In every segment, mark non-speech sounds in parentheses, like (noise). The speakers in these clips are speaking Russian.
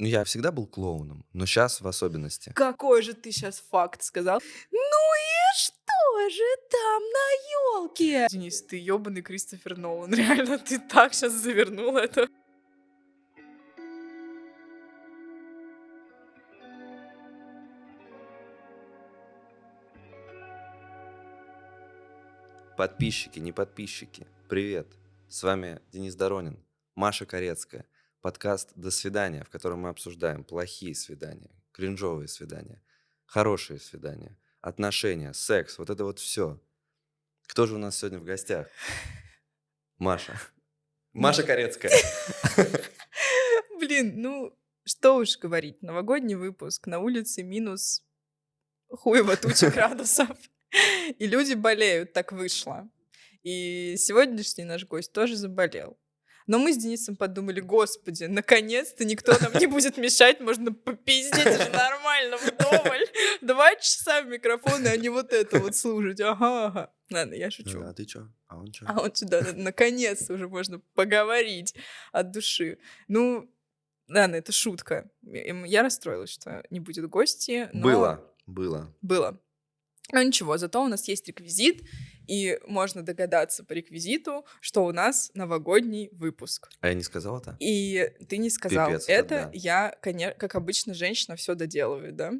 Ну, я всегда был клоуном, но сейчас в особенности. Какой же ты сейчас факт сказал? Ну и что же там на елке? Денис, ты ебаный Кристофер Нолан. (laughs) Реально, ты так сейчас завернул это. Подписчики, не подписчики, привет. С вами Денис Доронин, Маша Корецкая. Подкаст «До свидания», в котором мы обсуждаем плохие свидания, кринжовые свидания, хорошие свидания, отношения, секс, вот это вот все. Кто же у нас сегодня в гостях? Маша. (laughs) Маша Корецкая. (laughs) Блин, ну что уж говорить, новогодний выпуск, на улице минус хуево туча (laughs) градусов. И люди болеют, так вышло. И сегодняшний наш гость тоже заболел. Но мы с Денисом подумали, господи, наконец-то никто нам не будет мешать, можно попиздеть уже нормально, вдоволь. Два часа в микрофон, а не вот это вот слушать. Ага, ага. Ладно, я шучу. А ты чё? А он чё? А он сюда, наконец-то уже можно поговорить от души. Ну, ладно, это шутка. Я расстроилась, что не будет гости. Но... Было, было. Было. Но ничего, зато у нас есть реквизит, и можно догадаться по реквизиту, что у нас новогодний выпуск. А я не сказал это? И ты не сказал. Пипец, это да. я, конечно, как обычно, женщина все доделывает, да?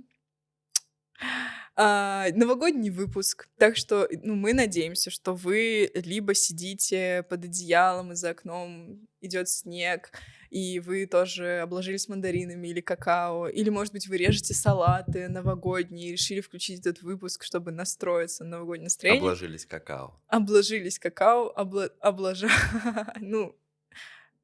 А, новогодний выпуск. Так что ну, мы надеемся, что вы либо сидите под одеялом и за окном идет снег, и вы тоже обложились мандаринами или какао, или, может быть, вы режете салаты новогодние и решили включить этот выпуск, чтобы настроиться на новогоднее настроение. Обложились какао. Обложились какао, обла... обложа... (laughs) ну,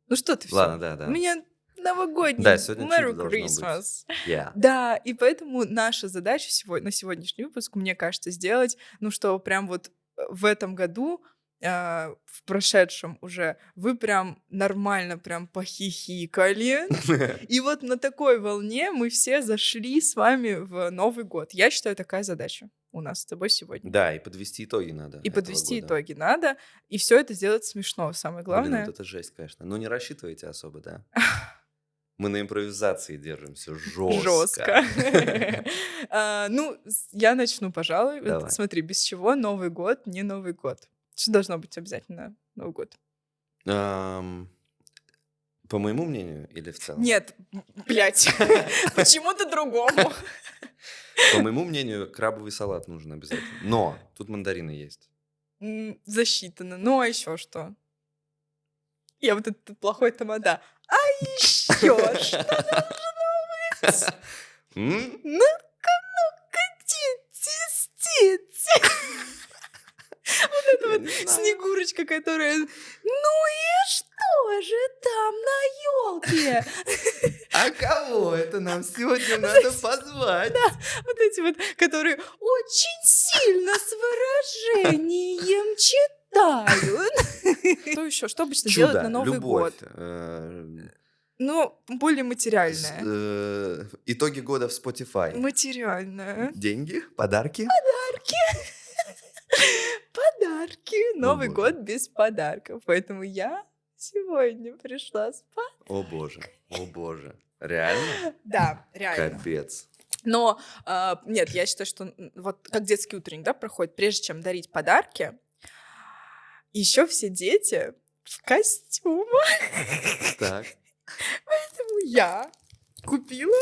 ну что ты все? Ладно, да, да. У меня новогодний. Да, сегодня Merry. Christmas. Yeah. Да, и поэтому наша задача сегодня, на сегодняшний выпуск, мне кажется, сделать, ну, что прям вот э, в этом году, а, в прошедшем уже, вы прям нормально прям похихикали. (laughs) И вот на такой волне мы все зашли с вами в Новый год. Я считаю, такая задача у нас с тобой сегодня. Да, и подвести итоги надо. И подвести года. итоги надо, и все это сделать смешно, самое Блин, главное. вот это жесть, конечно. Ну, не рассчитывайте особо, да? (laughs) Мы на импровизации держимся жестко. Жестко. (laughs) (laughs) А, Ну, я начну, пожалуй. Смотри, без чего Новый год не Новый год? Что должно быть обязательно Новый год? По моему мнению или в целом? Нет, блядь, (laughs) почему-то другому. По моему мнению, крабовый салат нужен обязательно. Но тут мандарины есть. Засчитано. Ну, а еще что? Я вот этот плохой тамада. А еще что? (laughs) М? Ну-ка, ну-ка, тиц, тиц. (laughs) Вот это Я вот. Снегурочка, которая... Ну и что же там на елке? А кого это нам сегодня (laughs) надо позвать? Вот эти вот, которые очень сильно с выражением читают. Что еще? Что обычно делают на Новый год? Э, Ну, более с- материальное. э, Итоги года в Spotify. Материальное. Деньги? Подарки? Подарки. Новый боже. год без подарков. Поэтому я сегодня пришла с па- О боже, о боже. Реально? Да, реально. Капец. Но а, нет, я считаю, что вот как детский утренник, да, проходит, прежде чем дарить подарки, еще все дети в костюмах. Так. Поэтому я купила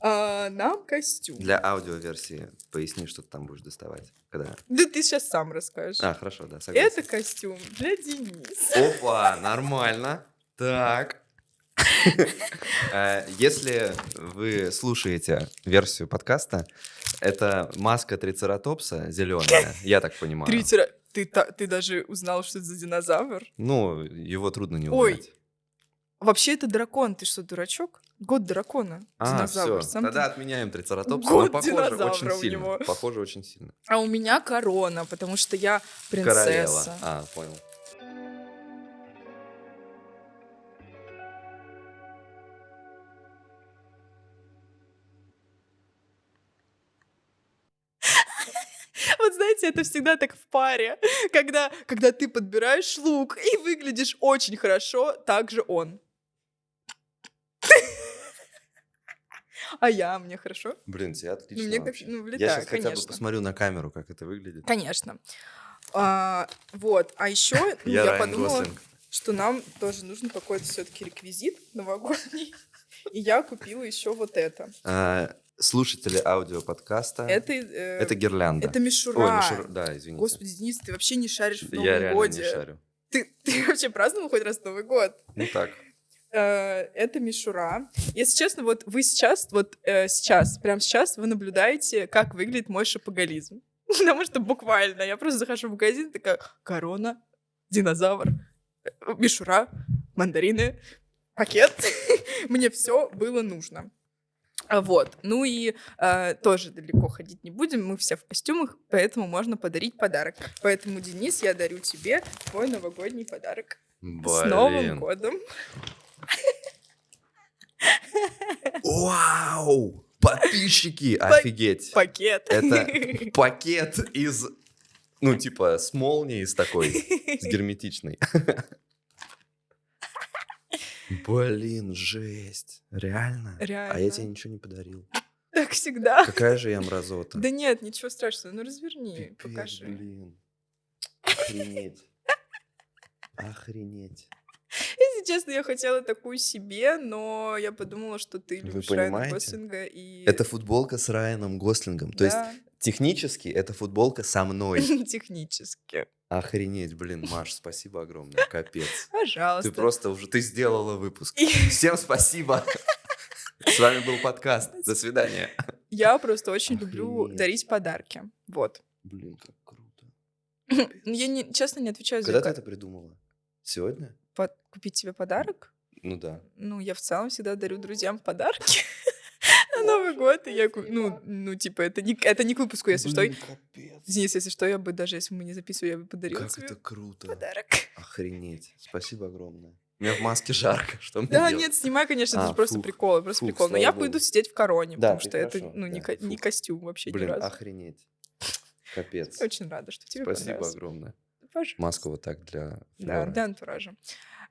а, нам костюм. Для аудиоверсии поясни, что ты там будешь доставать. Когда? Да ты сейчас сам расскажешь. А, хорошо, да, согласен. Это костюм для Дениса. Опа, нормально. Так. (laughs) Э, Если вы слушаете версию подкаста, это маска трицератопса зеленая, я так понимаю. Тритера. Ты, та- ты даже узнал, что это за динозавр? Ну, его трудно не Ой, узнать. Вообще это дракон. Ты что, дурачок? Год дракона. А, Динозавр. все. Сам ты- Тогда отменяем трицератопса. Год но похоже очень сильно. него. Похоже очень сильно. А у меня корона, потому что я принцесса. Королева. А, понял. (laughs) Вот знаете, это всегда так в паре. Когда, когда ты подбираешь лук и выглядишь очень хорошо, так же он. А я, мне хорошо? Блин, тебе отлично Ну, мне как, ну, Я влетаю, сейчас хотя бы конечно. посмотрю на камеру, как это выглядит. Конечно. А, вот, а еще (laughs) Я я, подумала, Гослинг. что нам тоже нужен какой-то все-таки реквизит новогодний. (laughs) И я купила еще вот это. А, Слушатели аудиоподкаста. Это, э, Это гирлянда. это мишура. Ой, мишура. Да, извините. Господи, Денис, ты вообще не шаришь в Я Новом реально Годе. не шарю. Ты, ты вообще праздновал хоть раз Новый год? Ну так. Э, это мишура. Если честно, вот вы сейчас, вот э, сейчас, прямо сейчас вы наблюдаете, как выглядит мой шапоголизм. (laughs) Потому что буквально я просто захожу в магазин, такая корона, динозавр, э, мишура, мандарины, пакет. (laughs) Мне все было нужно. А Вот. Ну и э, тоже далеко ходить не будем. Мы все в костюмах, поэтому можно подарить подарок. Поэтому, Денис, я дарю тебе твой новогодний подарок. С Новым Блин. годом! Вау! Подписчики! Офигеть! Пакет. Это (laughs) пакет из... Ну, типа, с молнией, с такой, с герметичной. Блин, жесть. Реально? А я Реально. тебе ничего не подарил. Так всегда. Какая же я мразота. Да нет, ничего страшного. Ну разверни, Пипец, покажи. блин. Охренеть. Охренеть. Если честно, я хотела такую себе, но я подумала, что ты Вы любишь Райана понимаете? Гослинга и... Это футболка с Райаном Гослингом. То есть, Да, технически, это футболка со мной. (laughs) технически. Охренеть, блин, Маш, спасибо огромное. Капец. Пожалуйста. Ты просто уже, ты сделала выпуск. (laughs) Всем спасибо. С вами был подкаст. До свидания. Я просто очень люблю Охренеть. дарить подарки. Вот. Блин, как круто. (laughs) Ну, Я не, честно не отвечаю за Когда ты это придумала? Сегодня? Купить тебе подарок. Ну да. Ну, я в целом всегда дарю друзьям подарки (laughs) на Новый год. И я, ну, ну, типа, это не, это не к выпуску, если что. Капец. Денис, если что, я бы даже, если мы не записывали, я бы подарила Как тебе это круто. подарок. Охренеть. Спасибо огромное. У меня в маске жарко. Что мне Да, делать? нет, снимай, конечно, это А, же просто прикол, это просто фух, прикол. Но я пойду сидеть в короне, Да, потому что это, хорошо, ну, не, да, ко- не костюм вообще Блин, ни разу. охренеть. Капец. Очень рада, что тебе Спасибо понравилось. огромное. Пожалуйста. Маску вот так для Да, Флёры. для антуража.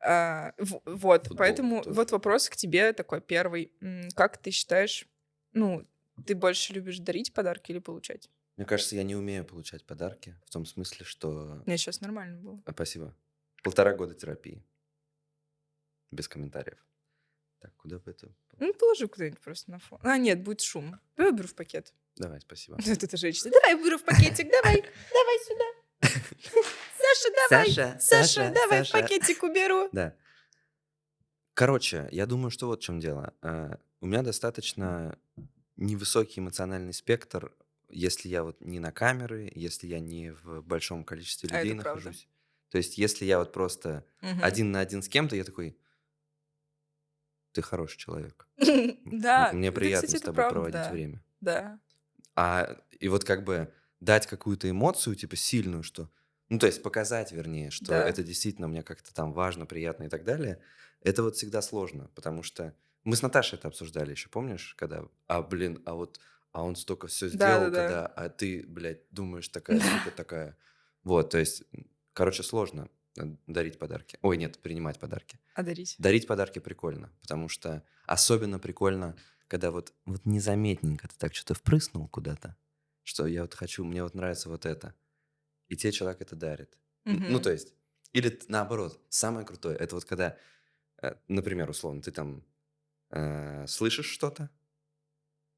А, вот, Футбол поэтому тоже. вот вопрос к тебе такой первый. Как ты считаешь, ну, ты больше любишь дарить подарки или получать? Мне кажется, я не умею получать подарки. В том смысле, что... Мне сейчас нормально было. А, Спасибо. Полтора года терапии. Без комментариев. Так, куда бы это... Ну, положи куда-нибудь просто на фон. А, нет, будет шум. Давай беру в пакет. Давай, спасибо. (laughs) Вот эта женщина. Давай беру в пакетик, давай, (laughs) давай сюда. (laughs) Саша, давай. Саша, Саша, давай Саша. пакетик уберу. (laughs) Да. Короче, я думаю, что вот в чем дело. А, У меня достаточно невысокий эмоциональный спектр, если я вот не на камеры, если я не в большом количестве А людей правда. нахожусь. То есть, если я вот просто Мгм. один на один с кем-то, я такой, ты хороший человек. (laughs) Да. Мне приятно с тобой правда, проводить время. Да. А и вот как бы дать какую-то эмоцию, типа сильную, что... Ну, то есть показать, вернее, что Да. это действительно мне как-то там важно, приятно и так далее. Это вот всегда сложно, потому что... Мы с Наташей это обсуждали еще, помнишь? Когда, а, блин, а вот... А он столько все сделал, Да-да-да. когда... А ты, блядь, думаешь, такая (laughs) сука такая... Вот, то есть, короче, сложно дарить подарки. Ой, нет, принимать подарки. А дарить? Дарить подарки прикольно, потому что особенно прикольно, когда вот, вот незаметненько ты так что-то впрыснул куда-то, что я вот хочу, мне вот нравится вот это. И тебе человек это дарит. Н- Ну, то есть, или наоборот, самое крутое, это вот когда, э, например, условно, ты там э, слышишь что-то,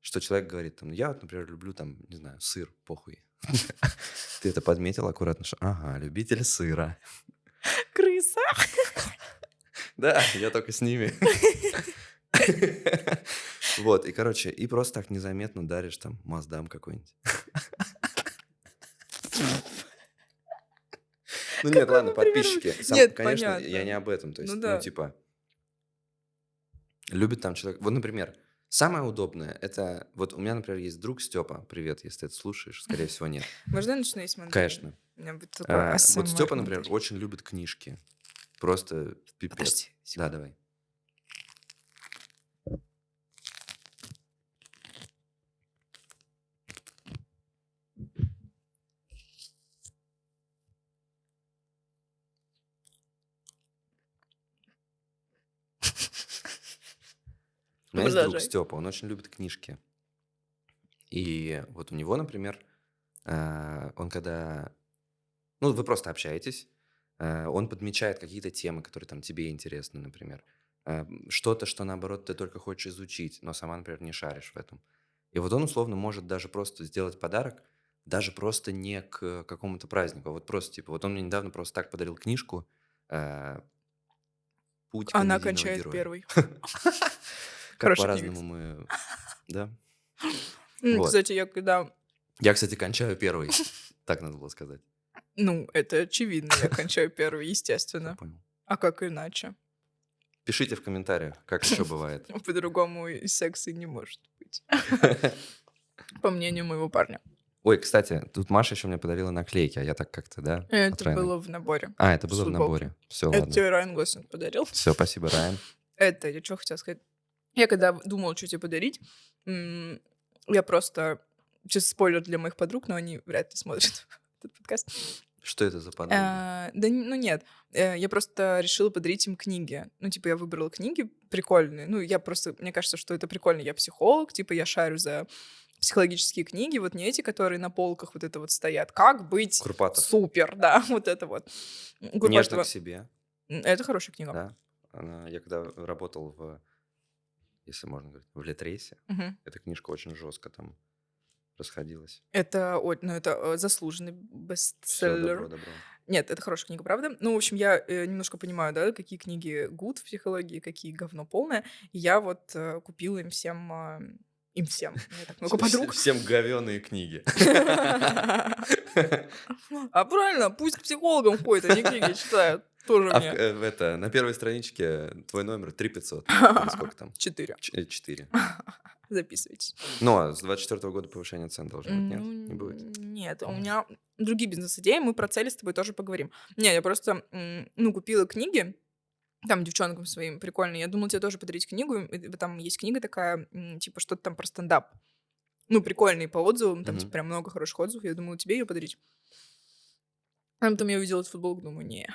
что человек говорит, там, я вот, например, люблю там, не знаю, сыр, похуй. (laughs) Ты это подметил аккуратно, что, ага, любитель сыра. Крыса. (laughs) Да, я только с ними. (laughs) Вот, и, короче, и просто так незаметно даришь там Маздам какой-нибудь. Ну нет, ладно, например, подписчики. Сам- Нет, Конечно, я понятно. не об этом. То есть, Ну ну, да. типа, любит там человек... Вот, например, самое удобное, это... Вот у меня, например, есть друг Степа. Привет, если ты это слушаешь. Скорее всего, нет. Можно я начну есть мандарин? Конечно. А, Вот Степа, например, очень любит книжки. Просто пипец. Подожди. Да, секунду. Давай. меня есть друг. Степа, он очень любит книжки. И вот у него, например, э, он когда... Ну, вы просто общаетесь, э, он подмечает какие-то темы, которые там тебе интересны, например. Э, Что-то, что, наоборот, ты только хочешь изучить, но сама, например, не шаришь в этом. И вот он, условно, может даже просто сделать подарок, даже просто не к какому-то празднику, а вот просто, типа, вот он мне недавно просто так подарил книжку «Путь Она кончает героя». первый. (laughs) Как по-разному мы... Да. Вот. Кстати, я когда... Я, кстати, кончаю первый. (laughs) Так надо было сказать. Ну, это очевидно, я кончаю (laughs) первый, естественно. А как иначе? Пишите в комментариях, как еще бывает. (laughs) По-другому и секса и не может быть. По мнению моего парня. Ой, кстати, тут Маша еще мне подарила наклейки, а я так как-то, да? Это отравил. было в наборе. А, это было в наборе. Все, Это ладно. тебе Райан Гослинг подарил. Все, спасибо, Райан. Это, я что хотела сказать. Я когда думала, что тебе подарить, я просто... Сейчас спойлер для моих подруг, но они вряд ли смотрят (laughs) этот подкаст. Что это за подруга? А, да, ну нет, Э, я просто решила подарить им книги. Ну, типа, я выбрала книги прикольные. Ну, я просто, мне кажется, что это прикольно. Я психолог, типа, я шарю за психологические книги, вот не эти, которые на полках вот это вот стоят. Как быть Курпатов. супер, да, (laughs) вот это вот. Нежно к себе, Это хорошая книга. да. Она, я когда работал в, если можно говорить, в Литресе, Мгм. эта книжка очень жестко там расходилась. Это, о- ну, это э, заслуженный Все, бестселлер. добро, добро. Нет, это хорошая книга, правда. Ну, в общем, я э, немножко понимаю, да, какие книги good в психологии, какие говно полное. И я вот э, купила им всем, а, им всем, так много (laughs) подруг. Всем говеные книги. (laughs) (laughs) А правильно, пусть к психологам ходят, они книги читают. Тоже А в, мне. э, в это, на первой страничке твой номер 3500. Или сколько там? (laughs) Четыре. Ч- э, Четыре. (laughs) Записывайтесь. Но с 24 года повышение цен должно быть, нет? Ну, Не будет. Нет, у меня другие бизнес-идеи, мы про цели с тобой тоже поговорим. Не, я просто, ну, купила книги, там, девчонкам своим прикольные. Я думала тебе тоже подарить книгу. Там есть книга такая, типа, что-то там про стендап. Ну, прикольные по отзывам, там, типа, прям много хороших отзывов. Я думала тебе ее подарить. А потом я увидела этот футболку, думаю, не,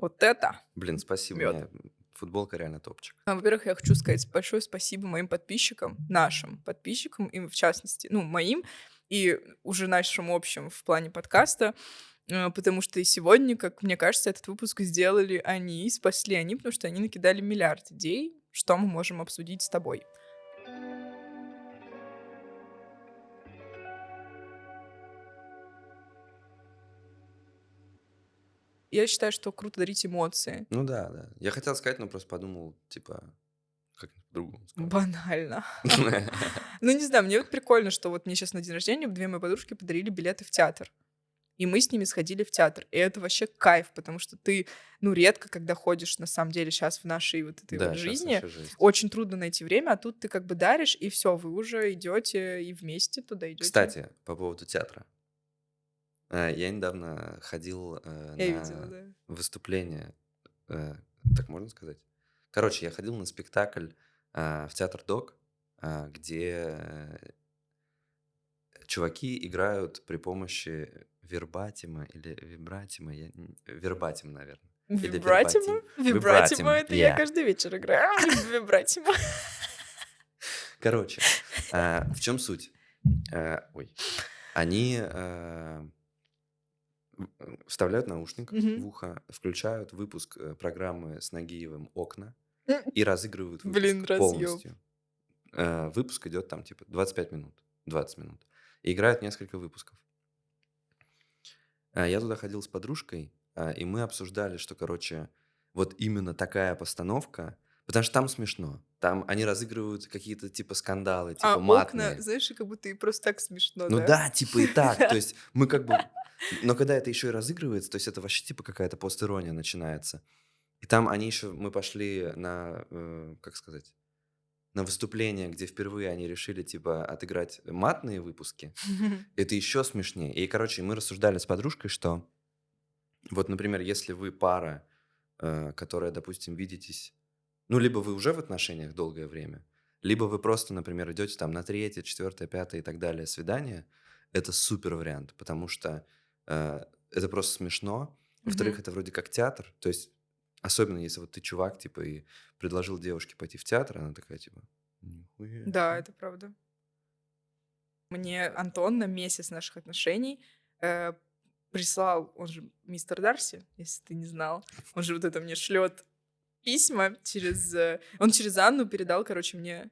вот это. Блин, спасибо. Мёд. мне Футболка реально топчик. А, Во-первых, я хочу сказать большое спасибо моим подписчикам, нашим подписчикам, и в частности, ну, моим, и уже нашим общим в плане подкаста, э, потому что и сегодня, как мне кажется, этот выпуск сделали они, спасли они, потому что они накидали миллиард идей, что мы можем обсудить с тобой. Я считаю, что круто дарить эмоции. Ну да, да. Я хотел сказать, но просто подумал, типа, по-другому сказать. Банально. (laughs) Ну, не знаю, мне вот прикольно, что вот мне сейчас на день рождения две мои подружки подарили билеты в театр. И мы с ними сходили в театр. И это вообще кайф, потому что ты, ну, редко, когда ходишь, на самом деле, сейчас в нашей вот этой Да, вот жизни, очень трудно найти время, а тут ты как бы даришь, и все, вы уже идете и вместе туда идете. Кстати, по поводу театра. Э, Я недавно ходил э, я на видела, да. выступление, э, так можно сказать? Короче, я ходил на спектакль э, в театр Док, э, где э, чуваки играют при помощи вербатима или вибратима, я... н- вербатим, наверное. Или Вибратима? вербатим. Вибратима, это я yeah. каждый вечер играю. (laughs) (laughs) Вибратима. Короче, а, в чем суть? А, Ой. Они а, э, вставляют наушник Мгм. в ухо, включают выпуск э, программы с Нагиевым «Окна» и разыгрывают выпуск Блин, полностью. Э, Выпуск идет там типа 25 минут, 20 минут. И играют несколько выпусков. А, Я туда ходил с подружкой, а, и мы обсуждали, что, короче, вот именно такая постановка, потому что там смешно. Там они разыгрывают какие-то типа скандалы, типа А матные. окна, знаешь, как будто и просто так смешно, Ну да? да, типа и так. То (laughs) есть мы как бы... Но когда это еще и разыгрывается, то есть это вообще типа какая-то постирония начинается. И там они еще... Мы пошли на... э, Как сказать? На выступление, где впервые они решили типа отыграть матные выпуски. (laughs) Это еще смешнее. И, короче, мы рассуждали с подружкой, что вот, например, если вы пара, э, которая, допустим, видитесь, ну, либо вы уже в отношениях долгое время, либо вы просто, например, идете там на третье, четвертое, пятое и так далее свидание, это супер вариант, потому что это просто смешно. Во-вторых, Мгм. это вроде как театр, то есть особенно если вот ты чувак, типа, и предложил девушке пойти в театр, она такая, типа, Нихуя Да, это правда. Мне Антон на месяц наших отношений э, прислал, он же мистер Дарси, если ты не знал, он же вот это мне шлет письма через... э, Он через Анну передал, короче, мне...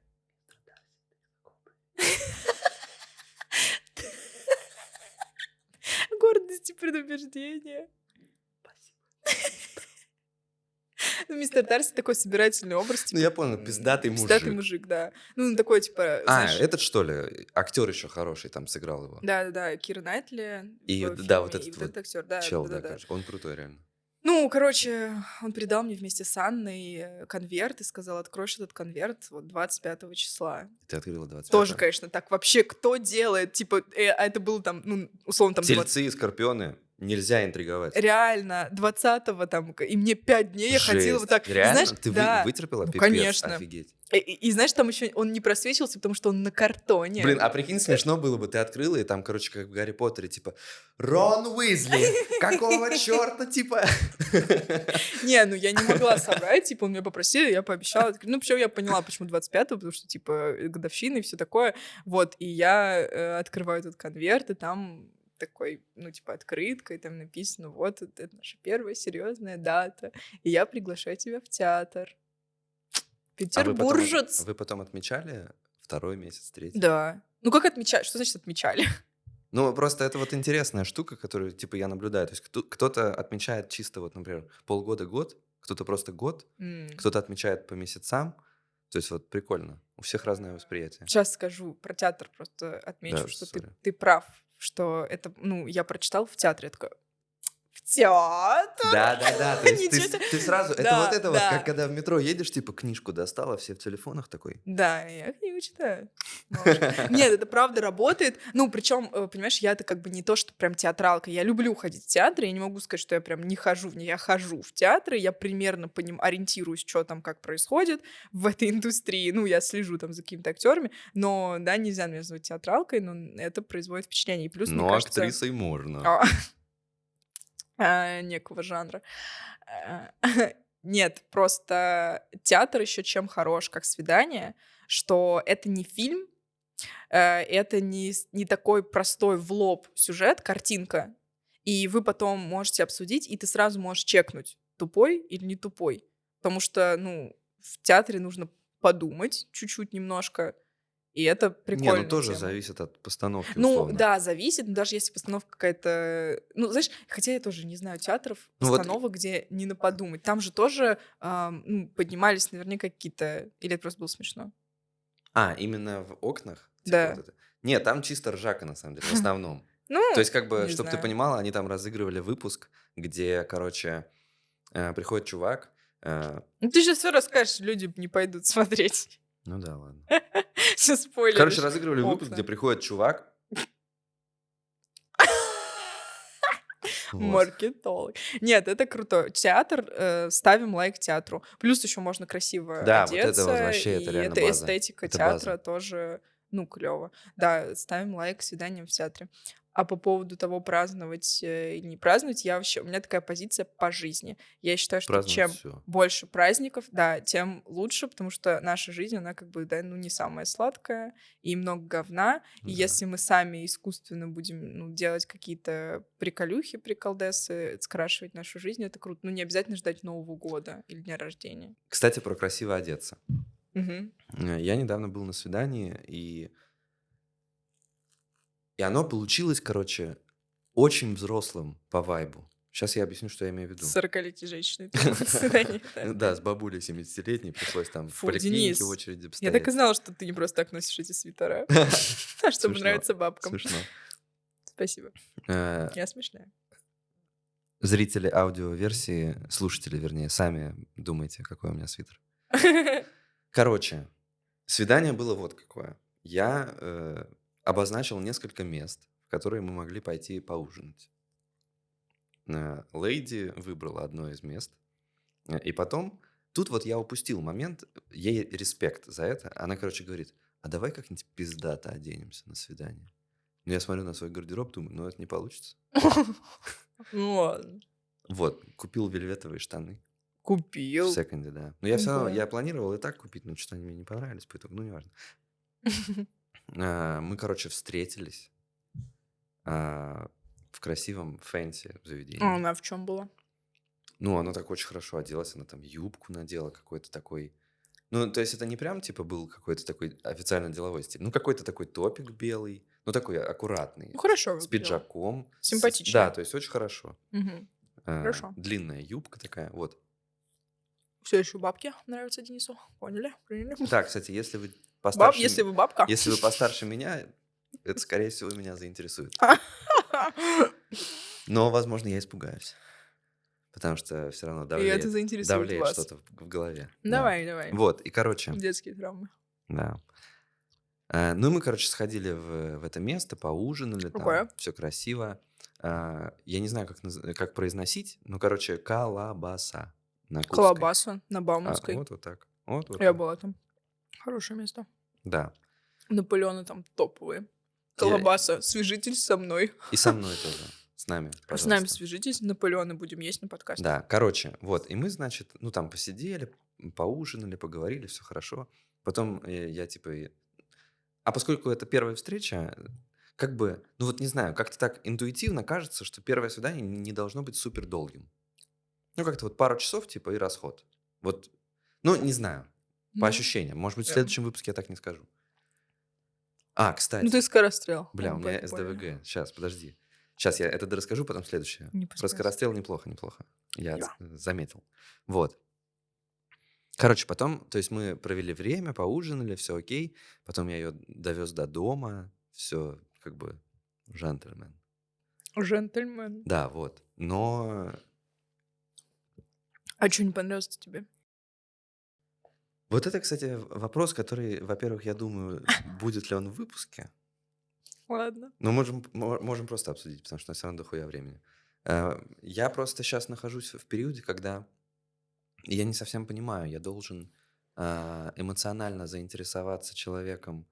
Гордость и предубеждение. Ну, мистер Дарси такой собирательный образ. Ну, типа, я понял, пиздатый Пиздатый мужик. мужик, да. Ну, такой, типа, А, этот что ли? Актер еще хороший там сыграл его. Да-да-да, Кира Найтли. И да, вот этот вот этот актер, да, Чел, да. Он крутой, реально. Ну, короче, он передал мне вместе с Анной конверт и сказал, откроешь этот конверт вот 25 числа. Ты открыла 25 Тоже, конечно, так вообще кто делает? Типа, э, а это было там, ну, условно, там... 20 Тельцы и скорпионы нельзя интриговать. Реально, 20-го там, и мне 5 дней я ходила вот так. Реально? знаешь, Ты да. вытерпела Ну, пипец? конечно. Офигеть. И, и- и знаешь, там еще он не просвечивался, потому что он на картоне. Блин, а прикинь, смешно было бы, ты открыла, и там, короче, как в Гарри Поттере, типа, Рон Уизли, какого черта, типа? (laughs) Не, ну я не могла собрать, типа, он меня попросил, я пообещала. Ну, причем я поняла, почему 25 потому что, типа, годовщина и все такое. Вот, и я э, открываю этот конверт, и там такой, ну, типа, открытка, и там написано, вот, это наша первая серьезная дата, и я приглашаю тебя в театр. А вы потом, Петербуржец. вы потом отмечали второй месяц, третий? Да. Ну, как отмечать? Что значит отмечали? (laughs) Ну, просто это вот интересная штука, которую, типа, я наблюдаю. То есть кто- кто-то отмечает чисто, вот, например, полгода-год, кто-то просто год, М. кто-то отмечает по месяцам. То есть вот прикольно. У всех разное восприятие. Сейчас скажу про театр, просто отмечу, Да, что ты, ты прав, что это, ну, я прочитала в театре, в театр? Да, да, да. (laughs) То есть ты, ты сразу, это Да, вот это вот, да. как когда в метро едешь, типа книжку достала, все в телефонах такой. Да, я книгу читаю. Нет, это правда работает. Ну, причем, э, понимаешь, я-то как бы не то, что прям театралка. Я люблю ходить в театры, я не могу сказать, что я прям не хожу в них. Я хожу в театры, я примерно по ним ориентируюсь, что там, как происходит в этой индустрии. Ну, я слежу там за какими-то актерами, но, да, нельзя меня назвать театралкой, но это производит впечатление. И плюс, мне Но кажется... актрисой можно. А, некого жанра. А, (laughs) Нет, просто театр еще чем хорош, как свидание, что это не фильм, э, это не, не такой простой в лоб сюжет, картинка, и вы потом можете обсудить, и ты сразу можешь чекнуть, тупой или не тупой. Потому что, ну, в театре нужно подумать чуть-чуть немножко, и это прикольно. Не, ну тоже зависит от постановки, Ну, условно. да, зависит, но даже если постановка какая-то... Ну, знаешь, хотя я тоже не знаю театров, Ну, вот- постановок, где не на подумать. Там же тоже ну, поднимались наверняка какие-то... Или это просто было смешно? А, именно в окнах? Типа Да. вот это? Нет, там чисто ржака, на самом деле, в (laughs) основном. Ну, То есть, как бы, чтобы ты понимала, они там разыгрывали выпуск, где, короче, э, приходит чувак. э, ну, ты сейчас все расскажешь, люди не пойдут смотреть. Ну да, ладно. (laughs) (laughs) Все спойлеришь. Короче, разыгрывали выпуск, где приходит чувак. (laughs) Маркетолог. Нет, это круто. Театр, э, ставим лайк театру. Плюс еще можно красиво Да, вот это одеться. вот вообще, это реально это база. эстетика Это театра тоже, ну, клево. Да, ставим лайк свиданиям в театре. А по поводу того, праздновать э, или не праздновать, я вообще, у меня такая позиция по жизни. Я считаю, что Празднуют чем всё. больше праздников, да, тем лучше, потому что наша жизнь, она как бы, да, ну, не самая сладкая, и много говна. И Да. если мы сами искусственно будем ну, делать какие-то приколюхи, приколдесы, скрашивать нашу жизнь, это круто. Ну, не обязательно ждать Нового года или дня рождения. Кстати, про красиво одеться. Э, Я недавно был на свидании, и... И оно получилось, короче, очень взрослым по вайбу. Сейчас я объясню, что я имею в виду. 40-летней женщиной. свидание, да. С бабулей 70-летней пришлось там в поликлинике в очереди Я так и знала, что ты не просто так носишь эти свитера, (laughs) а чтобы нравиться бабкам. Смешно. Спасибо. Э, Я смешная. Зрители аудиоверсии, слушатели, вернее, сами думайте, какой у меня свитер. (laughs) Короче, свидание было вот какое. Я э, обозначил несколько мест, в которые мы могли пойти поужинать. Э, Лейди выбрала одно из мест. Э, И потом, тут вот я упустил момент, ей респект за это. Она, короче, говорит, а давай как-нибудь пиздато оденемся на свидание. Ну, я смотрю на свой гардероб, думаю, ну, это не получится. (laughs) Ну ладно. Вот, купил вельветовые штаны. В Купил. секонде, да. Но я все равно, я планировал и так купить, но что-то они мне не понравились, по итогу, ну, неважно. (laughs) А, Мы, короче, встретились а, в красивом fancy А заведении. она в чем была? Ну, она так очень хорошо оделась, она там юбку надела, какой-то такой... Ну, то есть это не прям, типа, был какой-то такой официально деловой стиль. Ну, какой-то такой топик белый, ну, такой аккуратный. Ну, хорошо С пиджаком. с- Симпатично. Да, то есть очень хорошо. Мгм. А, Хорошо. Длинная юбка такая, вот. Все еще бабки нравятся Денису. Поняли? Приняли? Так, кстати, если вы Баб, постарше... если вы бабка. Если вы постарше меня, это, скорее всего, меня заинтересует. (laughs) Но, возможно, я испугаюсь. Потому что все равно И давлеет, заинтересует давлеет что-то в, голове. Да. Давай, давай. Вот, и, короче, Детские травмы. да. А, ну, и мы, короче, сходили в, в это место, поужинали, там все красиво. А, я не знаю, как, как произносить, ну, короче, колобаса. На Курской. Колобаса на А, Бауманской. вот, вот так. Вот, вот Я так. была там. Хорошее место. Да. Наполеоны там топовые. Колобаса, свяжитесь со мной. И со мной тоже. С нами, (laughs) С нами пожалуйста. свяжитесь, Наполеоны будем есть на подкасте. Да, короче, вот, и мы, значит, ну, там посидели, поужинали, поговорили, все хорошо. Потом э, я, типа, а поскольку это первая встреча, как бы, ну, вот не знаю, как-то так интуитивно кажется, что первое свидание не должно быть супер долгим. Ну, как-то вот пару часов, типа, и расход. Вот, ну, не знаю, по ощущениям. Может быть, в следующем выпуске я так не скажу. А, кстати, Ну ты скорострел. бля, у меня. СДВГ. Сейчас, подожди. Сейчас я это расскажу, потом следующее. Не Про скорострел неплохо, неплохо. Я Да. з- заметил. Вот. Короче, потом, то есть мы провели время, поужинали, все окей. Потом я ее довез до дома, все как бы джентльмен. Джентльмен. Да, вот. Но А что не понравилось тебе? Вот это, кстати, вопрос, который, во-первых, я думаю, будет ли он в выпуске. Ладно. Но можем, мо- можем просто обсудить, потому что все равно дохуя времени. Э, Я просто сейчас нахожусь в периоде, когда я не совсем понимаю, я должен а, эмоционально заинтересоваться человеком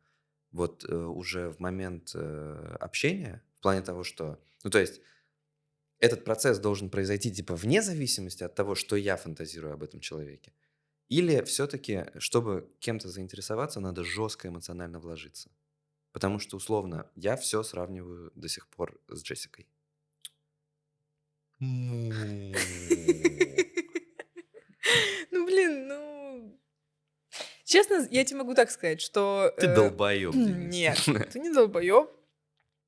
вот э, уже в момент э, общения, в плане того, что, ну то есть этот процесс должен произойти типа вне зависимости от того, что я фантазирую об этом человеке, или все-таки, чтобы кем-то заинтересоваться, надо жестко эмоционально вложиться. Потому что, условно, я все сравниваю до сих пор с Джессикой. (laughs) Ну, блин, ну... Честно, я тебе могу так сказать, что... Ты э, долбоеб. (clears throat) Нет, (laughs) ты не долбоеб.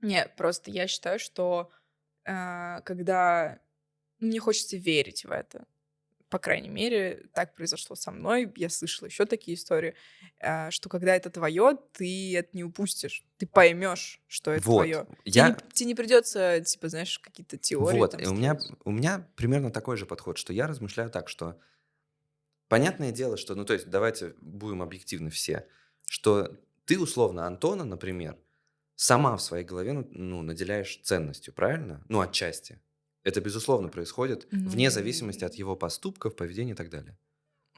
Нет, просто я считаю, что э, когда мне хочется верить в это, по крайней мере, так произошло со мной, я слышала еще такие истории, э, что когда это твое, ты это не упустишь, ты поймешь, что это Вот. твое. Я... Тебе, не, тебе не придется, типа, знаешь, какие-то теории. Вот, там и у меня, у меня примерно такой же подход, что я размышляю так, что понятное дело, что, ну то есть давайте будем объективны все, что ты условно Антона, например, сама в своей голове ну, ну, наделяешь ценностью, правильно? Ну, отчасти. Это, безусловно, происходит вне зависимости от Ну. его поступков, поведения и так далее.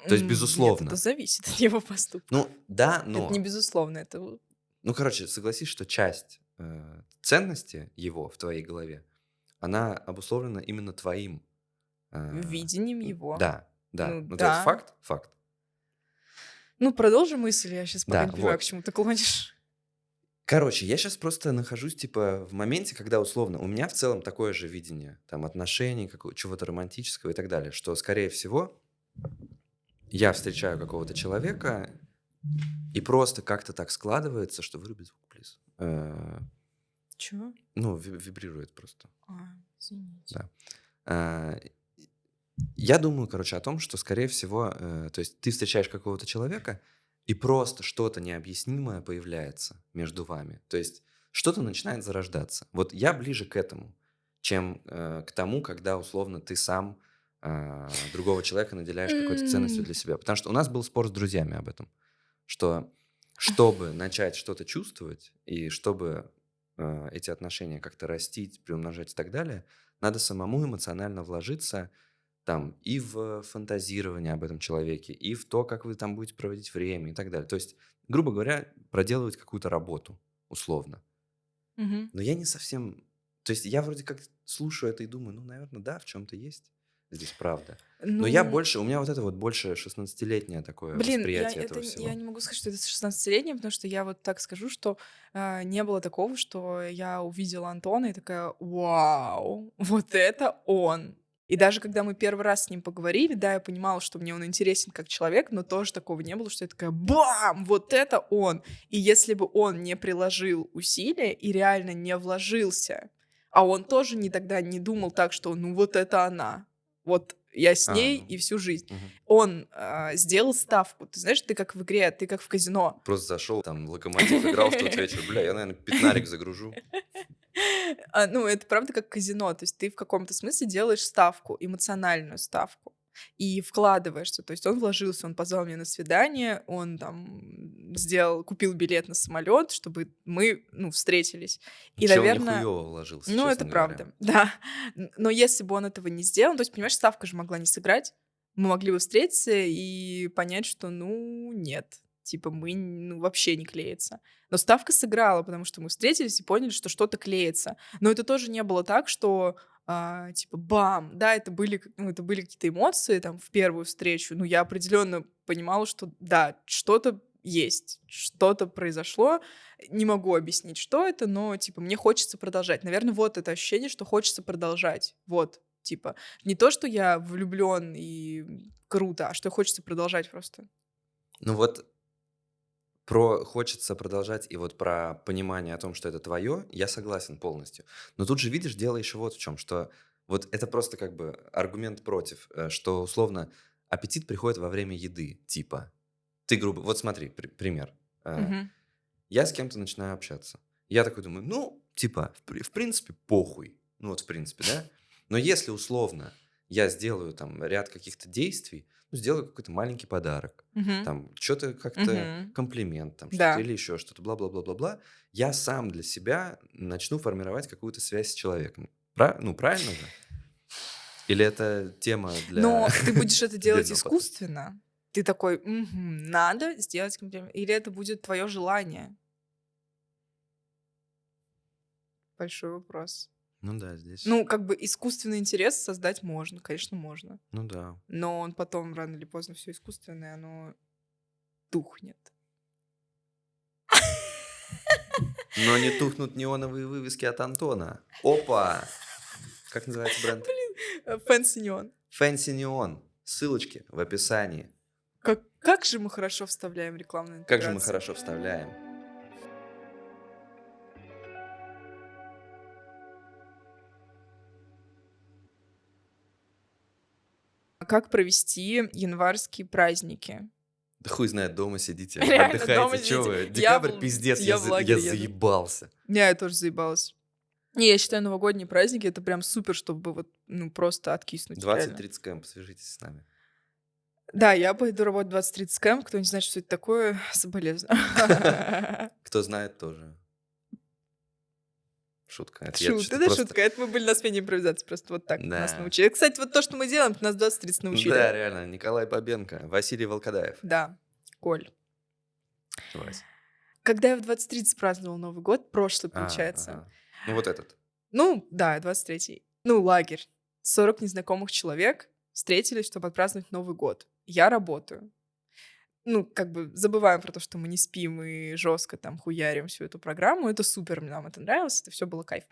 то есть, безусловно. Нет, это зависит от его поступка. Ну, да, но... Это не безусловно, это Ну, короче, согласись, что часть э, ценности его в твоей голове, она обусловлена именно твоим... э, видением его. Да, да. Ну, Ну, то есть да. факт, факт. Ну, продолжи мысль, я сейчас пока Да, не понимаю, вот. к чему ты клонишь. Короче, я сейчас просто нахожусь, типа, в моменте, когда, условно, у меня в целом такое же видение, там, отношений, какого- чего-то романтического и так далее, что, скорее всего, я встречаю какого-то человека, и просто как-то так складывается, что выруби звук, плиз. Чего? Ну, ви- вибрирует просто. А, извините. Да. А, Я думаю, короче, о том, что, скорее всего, э, то есть ты встречаешь какого-то человека, и просто что-то необъяснимое появляется между вами. То есть что-то начинает зарождаться. Вот я ближе к этому, чем э, к тому, когда, условно, ты сам а, другого человека наделяешь какой-то ценностью для себя. Потому что у нас был спор с друзьями об этом, что чтобы начать что-то чувствовать, и чтобы э, эти отношения как-то растить, приумножать и так далее, надо самому эмоционально вложиться там и в фантазирование об этом человеке, и в то, как вы там будете проводить время и так далее. То есть, грубо говоря, проделывать какую-то работу, условно. Мгм. Но я не совсем... То есть я вроде как слушаю это и думаю, ну, наверное, да, в чем-то есть. здесь правда. Но я больше, у меня вот это вот больше 16-летнее такое Блин, я, восприятие это, этого всего. я не могу сказать, что это 16-летнее, потому что я вот так скажу, что э, не было такого, что я увидела Антона и такая, вау, вот это он. И даже когда мы первый раз с ним поговорили, да, я понимала, что мне он интересен как человек, но тоже такого не было, что я такая, бам, вот это он. И если бы он не приложил усилия и реально не вложился, а он тоже не тогда не думал так, что ну вот это она, вот я с А, ней ну. и всю жизнь. Мгм. Он а, сделал ставку. Ты знаешь, ты как в игре, ты как в казино. Просто зашел, там, локомотив играл в тот вечер. Бля, я, наверное, пятнарик загружу. А, ну, это правда как казино. То есть ты в каком-то смысле делаешь ставку, эмоциональную ставку. И вкладываешься. То есть он вложился, он позвал меня на свидание, он там сделал, купил билет на самолет, чтобы мы, ну, встретились. И, Чел наверное, вложился, Ну, это говоря. правда, да. Но если бы он этого не сделал, то есть, понимаешь, ставка же могла не сыграть. Мы могли бы встретиться и понять, что, ну, нет. Типа, мы ну, вообще не клеится. Но ставка сыграла, потому что мы встретились и поняли, что что-то клеится. Но это тоже не было так, что а, типа бам, да, это были, ну, это были какие-то эмоции там в первую встречу. Ну, я определенно понимала, что да, что-то есть, что-то произошло. Не могу объяснить, что это, но типа мне хочется продолжать. Наверное, вот это ощущение, что хочется продолжать. Вот, типа не то, что я влюблен и круто, а что хочется продолжать просто. Ну вот про хочется продолжать и вот про понимание о том, что это твое, я согласен полностью. Но тут же видишь, дело еще вот в чем, что вот это просто как бы аргумент против, э, что условно аппетит приходит во время еды, типа. Ты грубо... Вот смотри, при- пример. Мгм. Я с кем-то начинаю общаться. Я такой думаю, ну, типа, в, в принципе, похуй. Ну вот, в принципе, да? Но если условно я сделаю там ряд каких-то действий, ну, сделаю какой-то маленький подарок, Мгм. там что-то как-то Мгм. комплимент, там Да. что-то или еще что-то, бла-бла-бла-бла-бла, я сам для себя начну формировать какую-то связь с человеком. Пра- ну, правильно же? Или это тема для... Но ты будешь это (laughs) делать искусственно. Ты такой, «Мгм, надо сделать комплимент. Или это будет твое желание? Большой вопрос. Ну да, здесь... Ну, как бы искусственный интерес создать можно, конечно, можно. Ну да. Но он потом рано или поздно все искусственное, оно тухнет. Но не тухнут неоновые вывески от Антона. Опа! Как называется бренд? Фэнси неон. Fancy Neon. Ссылочки в описании. Как, как же мы хорошо вставляем рекламную Как же мы интеграцию. хорошо вставляем. Как провести январские праздники? Да хуй знает, дома сидите, (laughs) Реально, дома отдыхайте. Чё сидите. вы? Я Декабрь, в- пиздец, я я, за- я заебался. Не, я тоже заебалась. Не, я считаю, новогодние праздники это прям супер, чтобы вот, ну, просто откиснуть. реально. 20-30 кэмп, свяжитесь с нами. Да, я пойду работать 20-30 кэм. Кто не знает, что это такое, (laughs) соболезную. Кто знает, тоже. Шутка. Это чё-то это просто- шутка. Это мы были на смене импровизации, просто вот так нас Да. научили. Кстати, вот то, что мы делаем, нас 20-30 научили. Да, реально. Николай Бабенко, Василий Волкодаев. Да, Коль. Вась. Когда я в 20-30 праздновала Новый год, прошлый, А, получается. ага. Ну вот этот. Ну, да, 23-й. Ну, лагерь. 40 незнакомых человек встретились, чтобы отпраздновать Новый год. Я работаю. Ну, как бы забываем про то, что мы не спим и жестко там хуярим всю эту программу. Это супер, нам это нравилось, это все было кайф.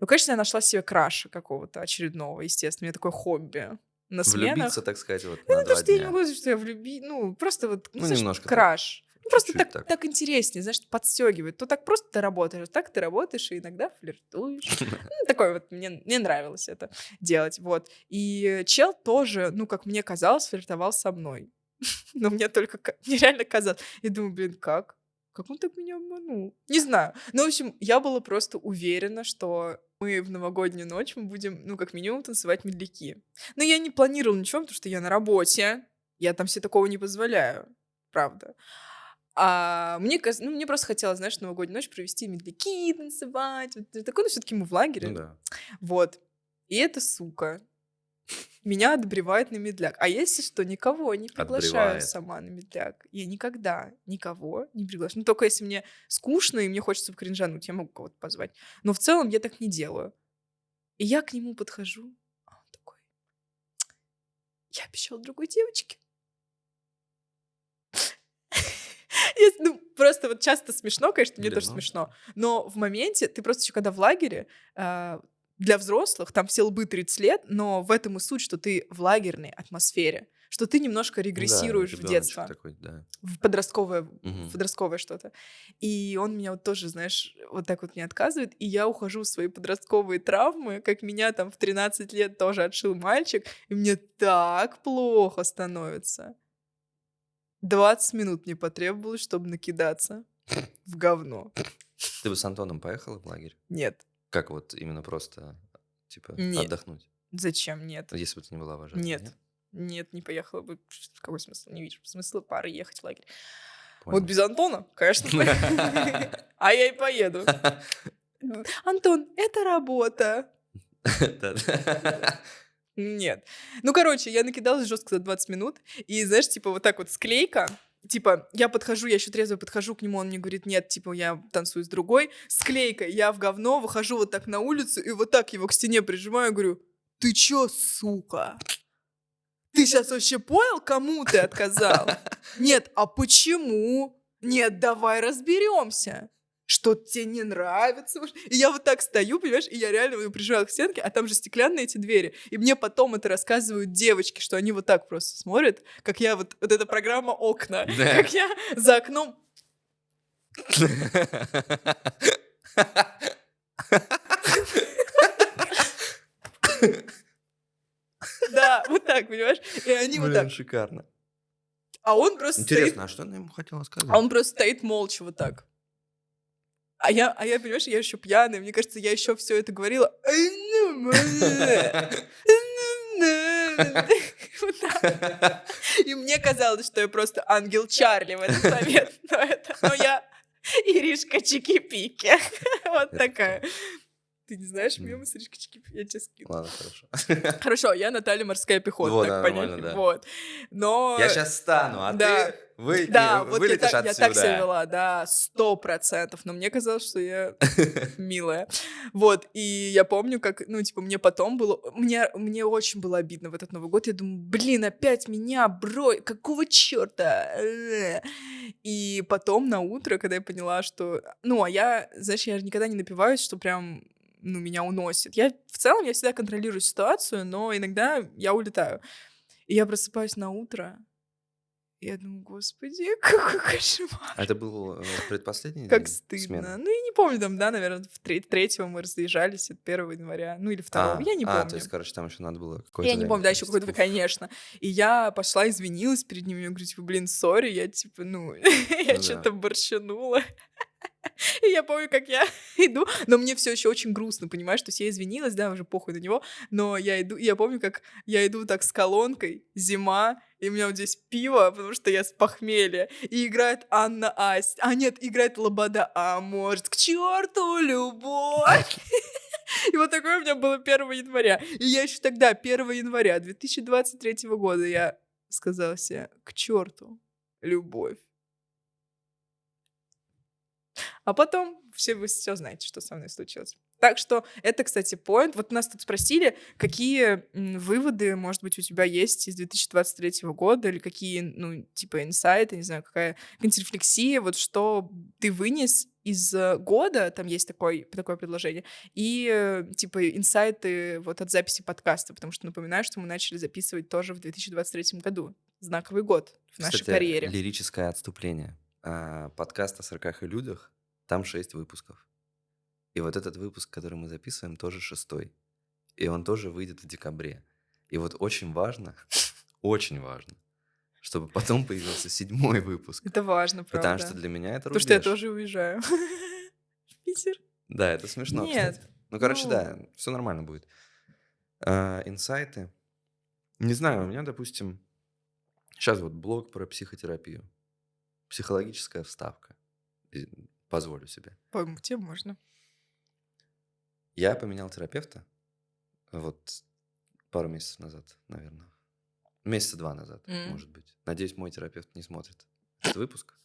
Ну, конечно, я нашла себе краша какого-то очередного, естественно. У меня такое хобби на сменах. Влюбиться, так сказать, вот Ну, на не то, что я не дня. могу сказать, что я влюби... Ну, просто вот, ну, Ну, знаешь, немножко так. краш. Ну, просто так, так. так. интереснее, знаешь, подстегивает. То так просто ты работаешь, так ты работаешь и иногда флиртуешь. (laughs) Ну, такое вот, мне, мне нравилось это делать, вот. И чел тоже, ну, как мне казалось, флиртовал со мной. (laughs) Но мне только, мне реально казалось. Я думаю, блин, как? Как он так меня обманул? Не знаю. Ну, в общем, я была просто уверена, что мы в новогоднюю ночь мы будем, ну, как минимум, танцевать медляки. Но я не планировала ничего, потому что я на работе. Я там себе такого не позволяю. Правда. А мне, ну, мне просто хотелось, знаешь, новогоднюю ночь провести медляки, танцевать. Вот такое, ну, все-таки мы в лагере. Ну да. Вот. И эта сука меня отбревает на медляк. А если что, никого не приглашаю Отбревает. сама на медляк. Я никогда никого не приглашаю. Ну, только если мне скучно и мне хочется кринжануть, я могу кого-то позвать. Но в целом я так не делаю. И я к нему подхожу, а он такой, Я обещал другой девочке. (laughs) Ну, просто вот часто смешно, конечно, мне тоже ну. смешно. Но в моменте, ты просто еще когда в лагере, а, для взрослых, там все лбы 30 лет, но в этом и суть, что ты в лагерной атмосфере, что ты немножко Ну да, регрессируешь в детство, такой, да. в подростковое, Мгм. в подростковое что-то. И он меня вот тоже, знаешь, вот так вот не отказывает, и я ухожу в свои подростковые травмы, как меня там в 13 лет тоже отшил мальчик, и мне так плохо становится. 20 минут мне потребовалось, чтобы накидаться (laughs) в говно. Ты бы с Антоном поехала в лагерь? Нет. Как вот именно просто, типа, Нет. отдохнуть? Зачем? Нет. Если бы ты не была вожатой, Нет. Нет, не поехала бы. Какой смысл? Не вижу смысла пары ехать в лагерь. Понял. Вот без Антона, конечно. (laughs) А я и поеду. (laughs) Антон, это работа. (laughs) Нет. Ну, короче, я накидалась жестко за 20 минут. И, знаешь, типа вот так вот склейка. Типа, я подхожу, я еще трезво подхожу к нему, он мне говорит, нет, типа, я танцую с другой. Склейка, я в говно, выхожу вот так на улицу и вот так его к стене прижимаю, говорю, ты чё, сука? Ты сейчас вообще понял, кому ты отказал? (laughs) Нет, а почему? Нет, давай разберемся. Что тебе не нравится? И я вот так стою, понимаешь, и я реально прижала к стенке, а там же стеклянные эти двери. И мне потом это рассказывают девочки, что они вот так просто смотрят, как я вот, вот эта программа «Окна», Да. как я за окном Да, вот так, понимаешь? И они вот так. шикарно. А он просто Интересно, а что она ему хотела сказать? а он просто стоит молча вот так. А я, а я, понимаешь, я еще пьяная, мне кажется, я еще все это говорила. (laughs) Вот так. (laughs) (laughs) И мне казалось, что я просто ангел Чарли в этот момент. Но, это, но я Иришка Чики-Пики. Вот такая. Ты не знаешь мемы с Иришкой Чики-Пики? Я тебе скину. Ладно, хорошо. (laughs) Хорошо, я Наталья Морская пехота, Вот, так да, понятно. да. Вот. Но... Я сейчас встану, а Да. ты вы, Да, вот я вылетишь я отсюда. так себя вела, да, сто процентов. Но мне казалось, что я милая. Вот, и я помню, как, ну, типа, мне потом было... Мне, мне очень было обидно в этот Новый год. Я думаю, блин, опять меня, бро, какого черта? И потом на утро, когда я поняла, что... Ну, а я, знаешь, я же никогда не напиваюсь, что прям ну, меня уносит. Я в целом, я всегда контролирую ситуацию, но иногда я улетаю. И я просыпаюсь на утро, и я думаю, господи, (laughs) какой кошмар. А это был э, предпоследний Как день стыдно. смены? Ну, я не помню, там, да, наверное, в тре- третьего мы разъезжались, от 1 января, ну, или 2 А, я не а, помню. то есть, короче, там еще надо было какое-то Я не помню, да, еще какое-то, конечно. И я пошла, извинилась перед ними, я говорю, типа, блин, сори, я, типа, ну, (laughs) я да. что-то борщанула. (laughs) (laughs) И я помню, как я (laughs) иду, но мне все еще очень грустно, понимаешь, то есть я извинилась, да, уже похуй на него, но я иду, я помню, как я иду так с колонкой, зима, и у меня вот здесь пиво, потому что я с похмелья, и играет Анна Асть, а нет, играет Лобода, а может, к черту любовь. (laughs) И вот такое у меня было 1 января. И я еще тогда, 1 января 2023 года, я сказала себе, к черту любовь. А потом все вы все знаете, что со мной случилось. Так что это, кстати, поинт. Вот нас тут спросили, какие выводы, может быть, у тебя есть из 2023 года, или какие, ну, типа, инсайты, не знаю, какая какая-нибудь рефлексия, вот что ты вынес из э, года, там есть такой, такое предложение, и, э, типа, инсайты вот от записи подкаста, потому что напоминаю, что мы начали записывать тоже в 2023 году. Знаковый год в нашей Кстати, карьере. лирическое отступление. А, подкаст о сороках и людях, там шесть выпусков. И вот этот выпуск, который мы записываем, тоже шестой. И он тоже выйдет в декабре. И вот очень важно, (laughs) очень важно, чтобы потом появился седьмой выпуск. Это важно, правда. Потому что для меня это Потому что я рубеж. тоже уезжаю. (laughs) В Питер. Да, это смешно, Нет, кстати. Ну, короче, ну. да, все нормально будет. А, инсайты. Не знаю, у меня, допустим, сейчас вот блог про психотерапию. Психологическая вставка. Позволю себе. По-моему, тебе можно. Я поменял терапевта вот пару месяцев назад, наверное. Месяца два назад, М. может быть. Надеюсь, мой терапевт не смотрит этот выпуск.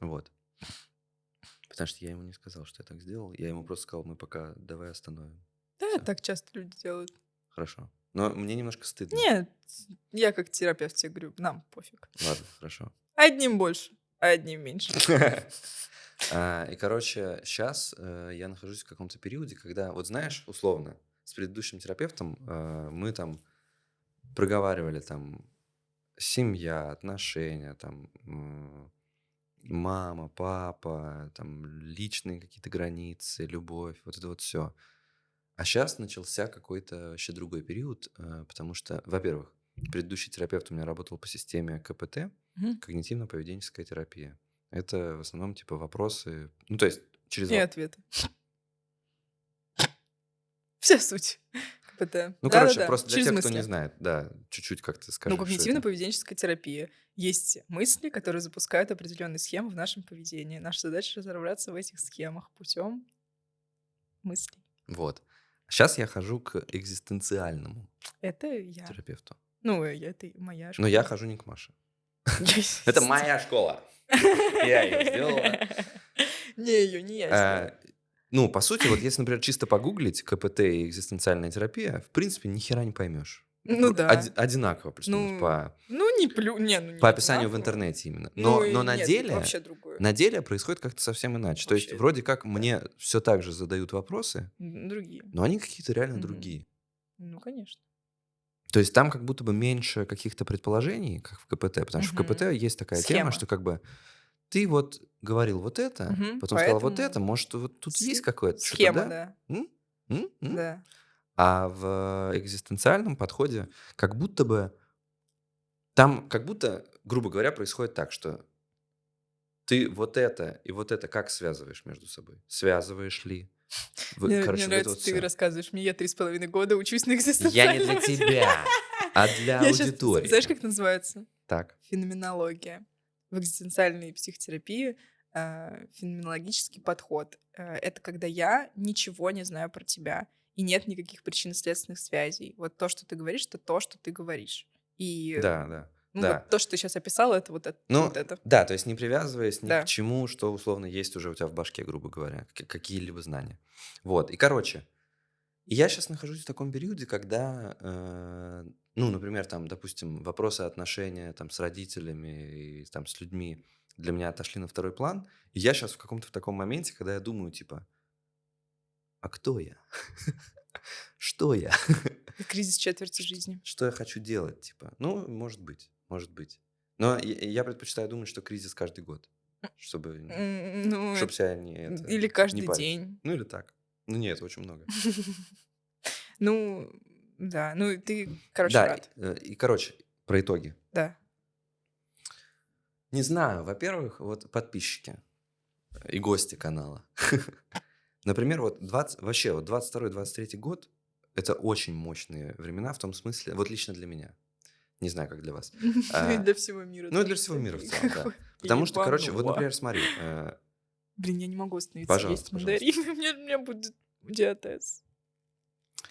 Вот. Потому что я ему не сказал, что я так сделал. Я ему просто сказал, мы пока давай остановим. Да, Всё. так часто люди делают. Хорошо. Но мне немножко стыдно. Нет, я как терапевт тебе говорю, нам пофиг. Ладно, хорошо. Одним больше, одним меньше. (laughs) А, И, короче, сейчас я нахожусь в каком-то периоде, когда, вот знаешь, условно, с предыдущим терапевтом э, мы там проговаривали там семья, отношения, там мама, папа, там личные какие-то границы, любовь, вот это вот все. А сейчас начался какой-то вообще другой период, э, потому что, во-первых, предыдущий терапевт у меня работал по системе КПТ, Мгм. когнитивно-поведенческая терапия. Это в основном типа вопросы, ну то есть через И ответы. Вся суть КПТ. Ну, короче, Да-да-да, просто для через тех, кто не знает, да, чуть-чуть как ты Ну, скажешь. это. когнитивно-поведенческая терапия. Есть мысли, которые запускают определенные схемы в нашем поведении. Наша задача разобраться в этих схемах путем мыслей. Вот. Сейчас я хожу к экзистенциальному Это я. терапевту. Ну, э, это моя Но я школа. хожу не к Маше. Это моя школа. Я её сделала. Не, ее не я. А, Ну, по сути, вот если, например, чисто погуглить КПТ и экзистенциальная терапия, в принципе, ни хера не поймешь. Ну да. Одинаково плюс-минус Ну, по, Ну, не плю... Не, ну, не по описанию в одинаково. интернете именно. Ну, Но, и но на нет, деле... вообще. На деле происходит как-то совсем иначе. То есть Вообще, вроде как мне все так же задают вопросы, Другие. но они какие-то реально Мгм. другие. Ну, конечно. То есть там как будто бы меньше каких-то предположений, как в КПТ, потому что в. КПТ есть такая Схема. тема, что как бы ты вот говорил вот это, Мгм, потом сказал вот это, может вот тут есть какое-то Схема, да? да. М? М? М? Да. А в экзистенциальном подходе как будто бы там как будто, грубо говоря, происходит так, что ты вот это и вот это как связываешь между собой? Связываешь ли? Вы- Мне, короче, мне нравится, ты всё. рассказываешь мне, я три с половиной года учусь на Я не для экзистенциальном тебя, а для Я аудитории. знаешь, как это называется? Так. Феноменология. В экзистенциальной психотерапии э, феноменологический подход. Э, это когда я ничего не знаю про тебя, и нет никаких причинно-следственных связей. Вот то, что ты говоришь, это то, что ты говоришь. И Да, да. Ну, да. вот то, что ты сейчас описал, это вот это. Ну, вот это. да, то есть не привязываясь ни Да. к чему, что условно есть уже у тебя в башке, грубо говоря, какие-либо знания. Вот, и короче, я сейчас нахожусь в таком периоде, когда, э, ну, например, там, допустим, вопросы отношения там с родителями и там с людьми для меня отошли на второй план, и я сейчас в каком-то в таком моменте, когда я думаю, типа, а кто я? (laughs) Что я? Кризис четверти жизни. Что я хочу делать, типа? Ну, может быть, может быть. Но я, я предпочитаю думать, что кризис каждый год, чтобы, Ну, чтобы себя не это, или не каждый парить. день. Ну или так. Ну нет, очень много. (laughs) Ну, да. Ну, и ты, короче, да, рад. э, и короче про итоги. Да. Не знаю, во-первых, вот подписчики и гости канала. (laughs) Например, вот 20, вообще вот 22-23 год это очень мощные времена в том смысле, вот лично для меня. Не знаю, как для вас. (laughs) Ну, А, и для всего мира. ну, для всего мира в целом, да. (laughs) Потому что, короче, вот, например, смотри, э, Блин, я не могу остановиться Пожалуйста, есть пожалуйста. мандарины, мне, мне будет диатез.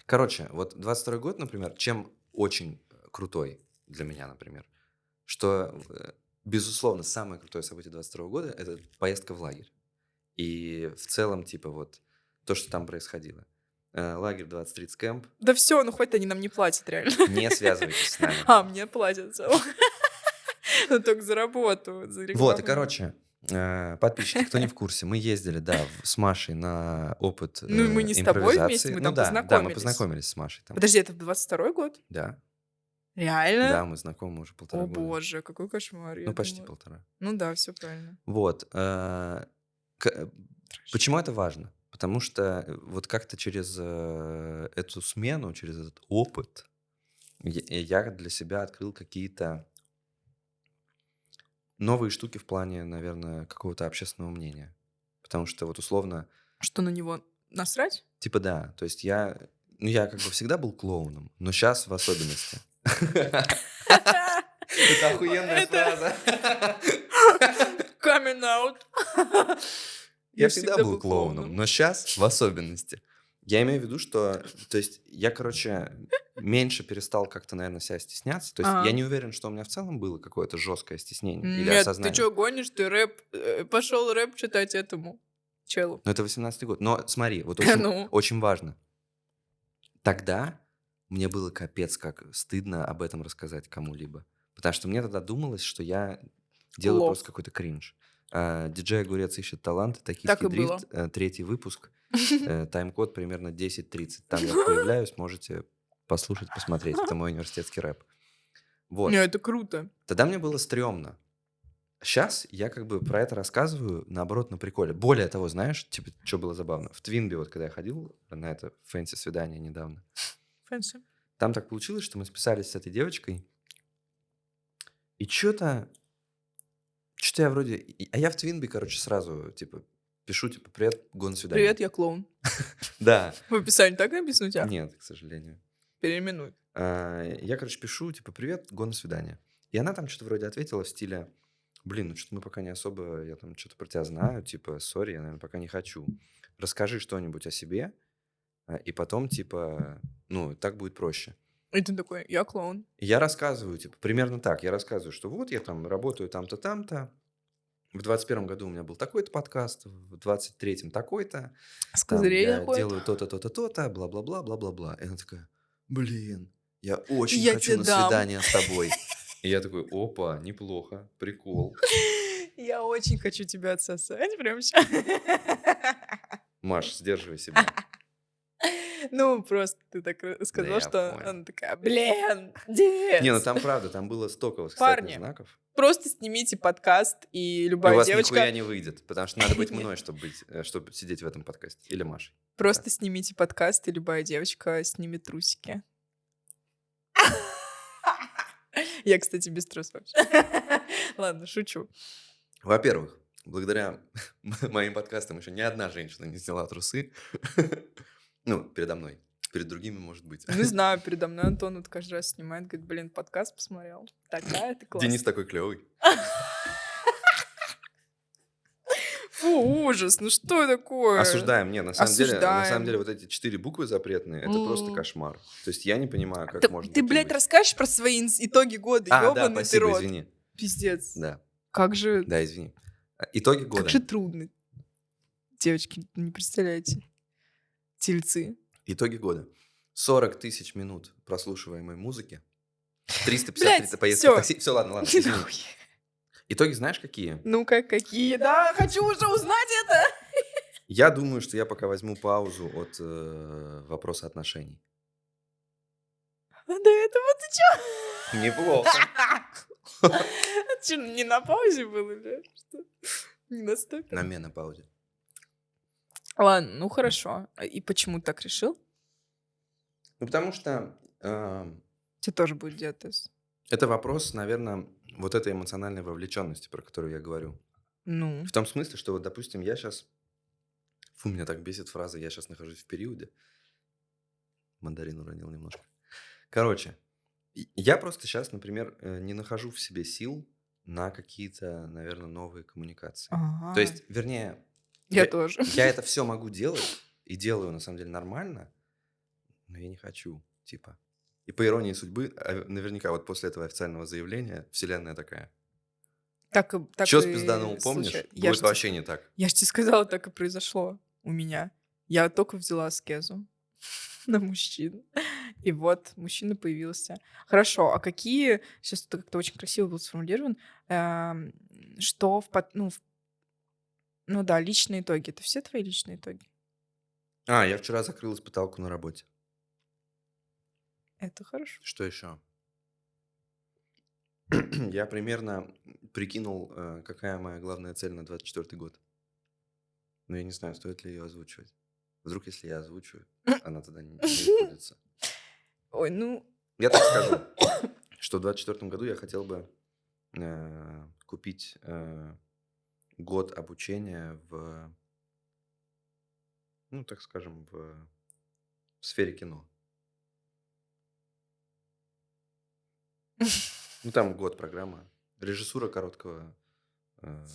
Короче, вот 22 год, например, чем очень крутой для меня, например, что, э, безусловно, самое крутое событие 22 года – это поездка в лагерь. И в целом, типа, вот то, что там происходило. Э, Лагерь 2030 Camp. Да все, ну хоть они нам не платят, реально. Не связывайтесь с нами. (laughs) А, мне платят. (laughs) Ну, только за работу, за рекламу. Вот, и, короче, э, подписчики, кто не в курсе, мы ездили, да, с Машей на опыт Ну, мы э, не с тобой вместе, мы Ну там да, Да, мы познакомились. познакомились с Машей там. Подожди, это 22 год? Да, Реально? да, мы знакомы уже полтора О года. боже, какой кошмар. Ну, почти думала- полтора. Ну да, все правильно. Вот. Почему это важно? Потому что э, вот как-то через э, эту смену, через этот опыт, я я для себя открыл какие-то новые штуки в плане, наверное, какого-то общественного мнения. Потому что вот условно, Что на него насрать? типа да, то есть я, ну я как бы всегда был клоуном, но сейчас в особенности. Это охуенная фраза. (laughs) Coming out. Я всегда был клоуном, но сейчас в особенности. Я имею в виду, что, то есть, я, короче, меньше перестал как-то, наверное, себя стесняться. То есть, Ага. я не уверен, что у меня в целом было какое-то жесткое стеснение или Нет, осознание. ты что, гонишь? Ты рэп... Пошел рэп читать этому челу. Но это 18-й год. Но смотри, вот (laughs) очень, Ну. очень важно. Тогда мне было капец как стыдно об этом рассказать кому-либо. Потому что мне тогда думалось, что я делаю Лох. просто какой-то кринж. А, диджей Огурец ищет таланты, Так токийский было. дрифт, э, третий выпуск, (laughs) э, тайм-код примерно 10.30. Там я (laughs) появляюсь, можете послушать, посмотреть. Это мой университетский рэп. Вот. Не, это круто. Тогда мне было стрёмно. Сейчас я как бы про это рассказываю, наоборот, на приколе. Более того, знаешь, типа, что было забавно? В Твинби, вот когда я ходил на это фэнси-свидание недавно, Фэнси. там так получилось, что мы списались с этой девочкой, и что-то... Что-то я вроде... А я в Твинби, короче, сразу, типа, пишу, типа, привет, гон свидания. Привет, я клоун. (laughs) Да. В описании так написано у тебя? Нет, к сожалению. Переименуй. А, Я, короче, пишу, типа, привет, го на свидание. И она там что-то вроде ответила в стиле, блин, ну что-то мы пока не особо, я там что-то про тебя знаю, типа, сори, я, наверное, пока не хочу. Расскажи что-нибудь о себе, а, и потом, типа, ну, так будет проще. И ты такой, я клоун. Я рассказываю, типа, примерно так. Я рассказываю, что вот я там работаю там-то, там-то. В 21 году у меня был такой-то подкаст, в 23-м такой-то. С козырей я заходит. делаю то-то, то-то, то-то, бла-бла-бла, бла-бла-бла. И она такая, блин, я очень Я хочу на дам». свидание с тобой. (laughs) И я такой, опа, неплохо, прикол. Я очень хочу тебя отсосать прямо сейчас. Маш, сдерживай себя. (laughs) Ну, просто ты так сказал, что понял. она такая, блин, (laughs) дед. Не, ну там правда, там было столько восклицательных знаков. Просто снимите подкаст, и И у любая вас девочка... нихуя не выйдет, потому что надо быть (laughs) мной, чтобы быть, э, чтобы сидеть в этом подкасте. Или Машей. Просто снимите подкаст, и любая девочка снимет трусики. (laughs) Я, кстати, без трусов вообще. Ладно, шучу. Во-первых, благодаря моим подкастам еще ни одна женщина не сняла трусы. Ну, передо мной. Перед другими, может быть. Не (laughs) знаю, передо мной Антон вот каждый раз снимает, говорит, блин, подкаст посмотрел. Такая ты классная. Денис такой клевый. (laughs) Фу, ужас, ну что такое? Осуждаем. Не, на самом деле, на самом деле, вот эти четыре буквы запретные, это просто М. кошмар. То есть я не понимаю, как Ты, можно. ты, блядь, быть. расскажешь про свои итоги года, А, да, ёбаный ты спасибо, рот. извини. Пиздец. Да, Как же, да, извини. Итоги года. как же трудно. Девочки, не представляете. Тельцы. Итоги года. 40 тысяч минут прослушиваемой музыки. 350 Блядь, поездки в такси. Все, ладно, ладно. (laughs) Итоги знаешь какие? Ну-ка, какие? Да, хочу уже узнать это. (laughs) Я думаю, что я пока возьму паузу от э, вопроса отношений. А до этого ты чё? Неплохо. (laughs) Чё, не на паузе был или что? Не на стопе? На менопаузе. Ладно, ну хорошо. А И почему так решил? Ну, потому что э, Тебе тоже будет диатез. это вопрос, наверное, вот этой эмоциональной вовлеченности, про которую я говорю. Ну, В том смысле, что вот, допустим, я сейчас... Фу, меня так бесит фраза «я сейчас нахожусь в периоде». Мандарин уронил немножко. Короче, я просто сейчас, например, э, не нахожу в себе сил на какие-то, наверное, новые коммуникации. ага. То есть, вернее, Я я- тоже. я это (laughs) все могу делать и делаю, на самом деле, нормально, но я не хочу, типа. И по иронии судьбы, а, наверняка вот после этого официального заявления вселенная такая. Так, так Че и спизданул, помнишь? случай- Будет Я ж, вообще не так. я ж тебе сказала, так и произошло у меня. Я только взяла аскезу (laughs) на мужчин. И вот мужчина появился. Хорошо, а какие... Сейчас это как-то очень красиво был сформулирован. эм, что в... Ну, в- ну да, личные итоги. Это все твои личные итоги? А, я вчера закрыл испыталку на работе. Это хорошо. Что еще? (clears throat) Я примерно прикинул, э, какая моя главная цель на 24 год. Но я не знаю, стоит ли ее озвучивать. Вдруг, если я озвучу, (coughs) она тогда не, не сбудется. Ой, ну... Я так скажу, (coughs) что в 24 году я хотел бы э, купить э, год обучения в, ну, так скажем, в, в сфере кино. Ну, (laughs) там год программа. Режиссура короткого э,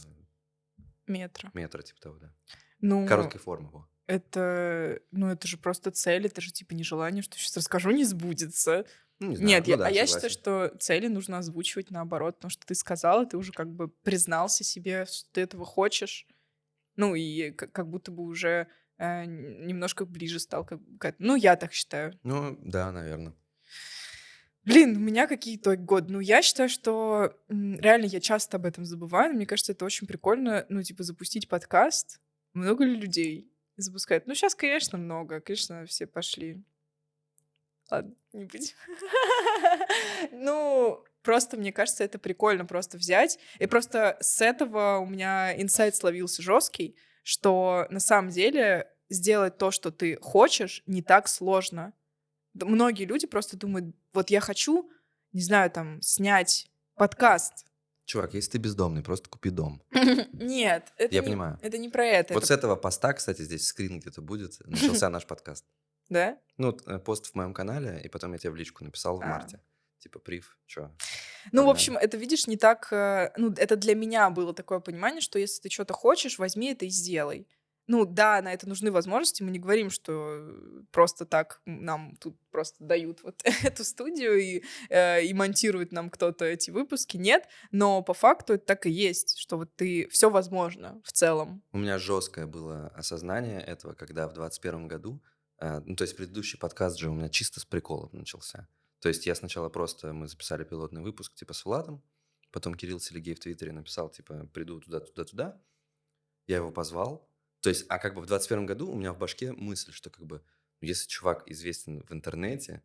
Метро. метра, типа того, да. Ну, Короткой формы, во. это... Ну, это же просто цель, это же типа нежелание, что сейчас расскажу, не сбудется. Ну, не знаю. Нет, Ну я- да, а я считаю, согласен. что цели нужно озвучивать наоборот, потому что ты сказала, ты уже как бы признался себе, что ты этого хочешь. Ну, и как будто бы уже э, немножко ближе стал. Как, к ну, я так считаю. Ну, да, наверное. Блин, у меня какие итоги года? Ну, я считаю, что реально я часто об этом забываю. но Мне кажется, это очень прикольно, ну, типа, запустить подкаст. Много ли людей запускают? Ну, сейчас, конечно, много. Конечно, все пошли. Ладно, не будем. (laughs) Ну, просто, мне кажется, это прикольно просто взять. И просто с этого у меня инсайт словился жесткий, что на самом деле сделать то, что ты хочешь, не так сложно. Многие люди просто думают, вот я хочу, не знаю, там, снять подкаст. Чувак, если ты бездомный, просто купи дом. (laughs) Нет, это Я не, понимаю. это не про это. Вот это- с этого поста, кстати, здесь скрин где-то будет, начался наш подкаст. Да? Ну, э, пост в моем канале, и потом я тебе в личку написал в А. марте. Типа, прив, чё? Ну, в общем, это, видишь, не так... э, Ну, это для меня было такое понимание, что если ты что-то хочешь, возьми это и сделай. Ну, да, на это нужны возможности. Мы не говорим, что просто так нам тут просто дают вот (laughs) эту студию и, э, и монтирует нам кто-то эти выпуски. Нет, но по факту это так и есть, что вот ты... Все возможно в целом. У меня жесткое было осознание этого, когда в 21 году, ну, то есть предыдущий подкаст же у меня чисто с приколом начался. То есть я сначала просто, мы записали пилотный выпуск, типа, с Владом, потом Кирилл Селигей в Твиттере написал, типа, приду туда, туда, туда. Я его позвал. То есть, а как бы в 21 году у меня в башке мысль, что как бы, ну, если чувак известен в интернете,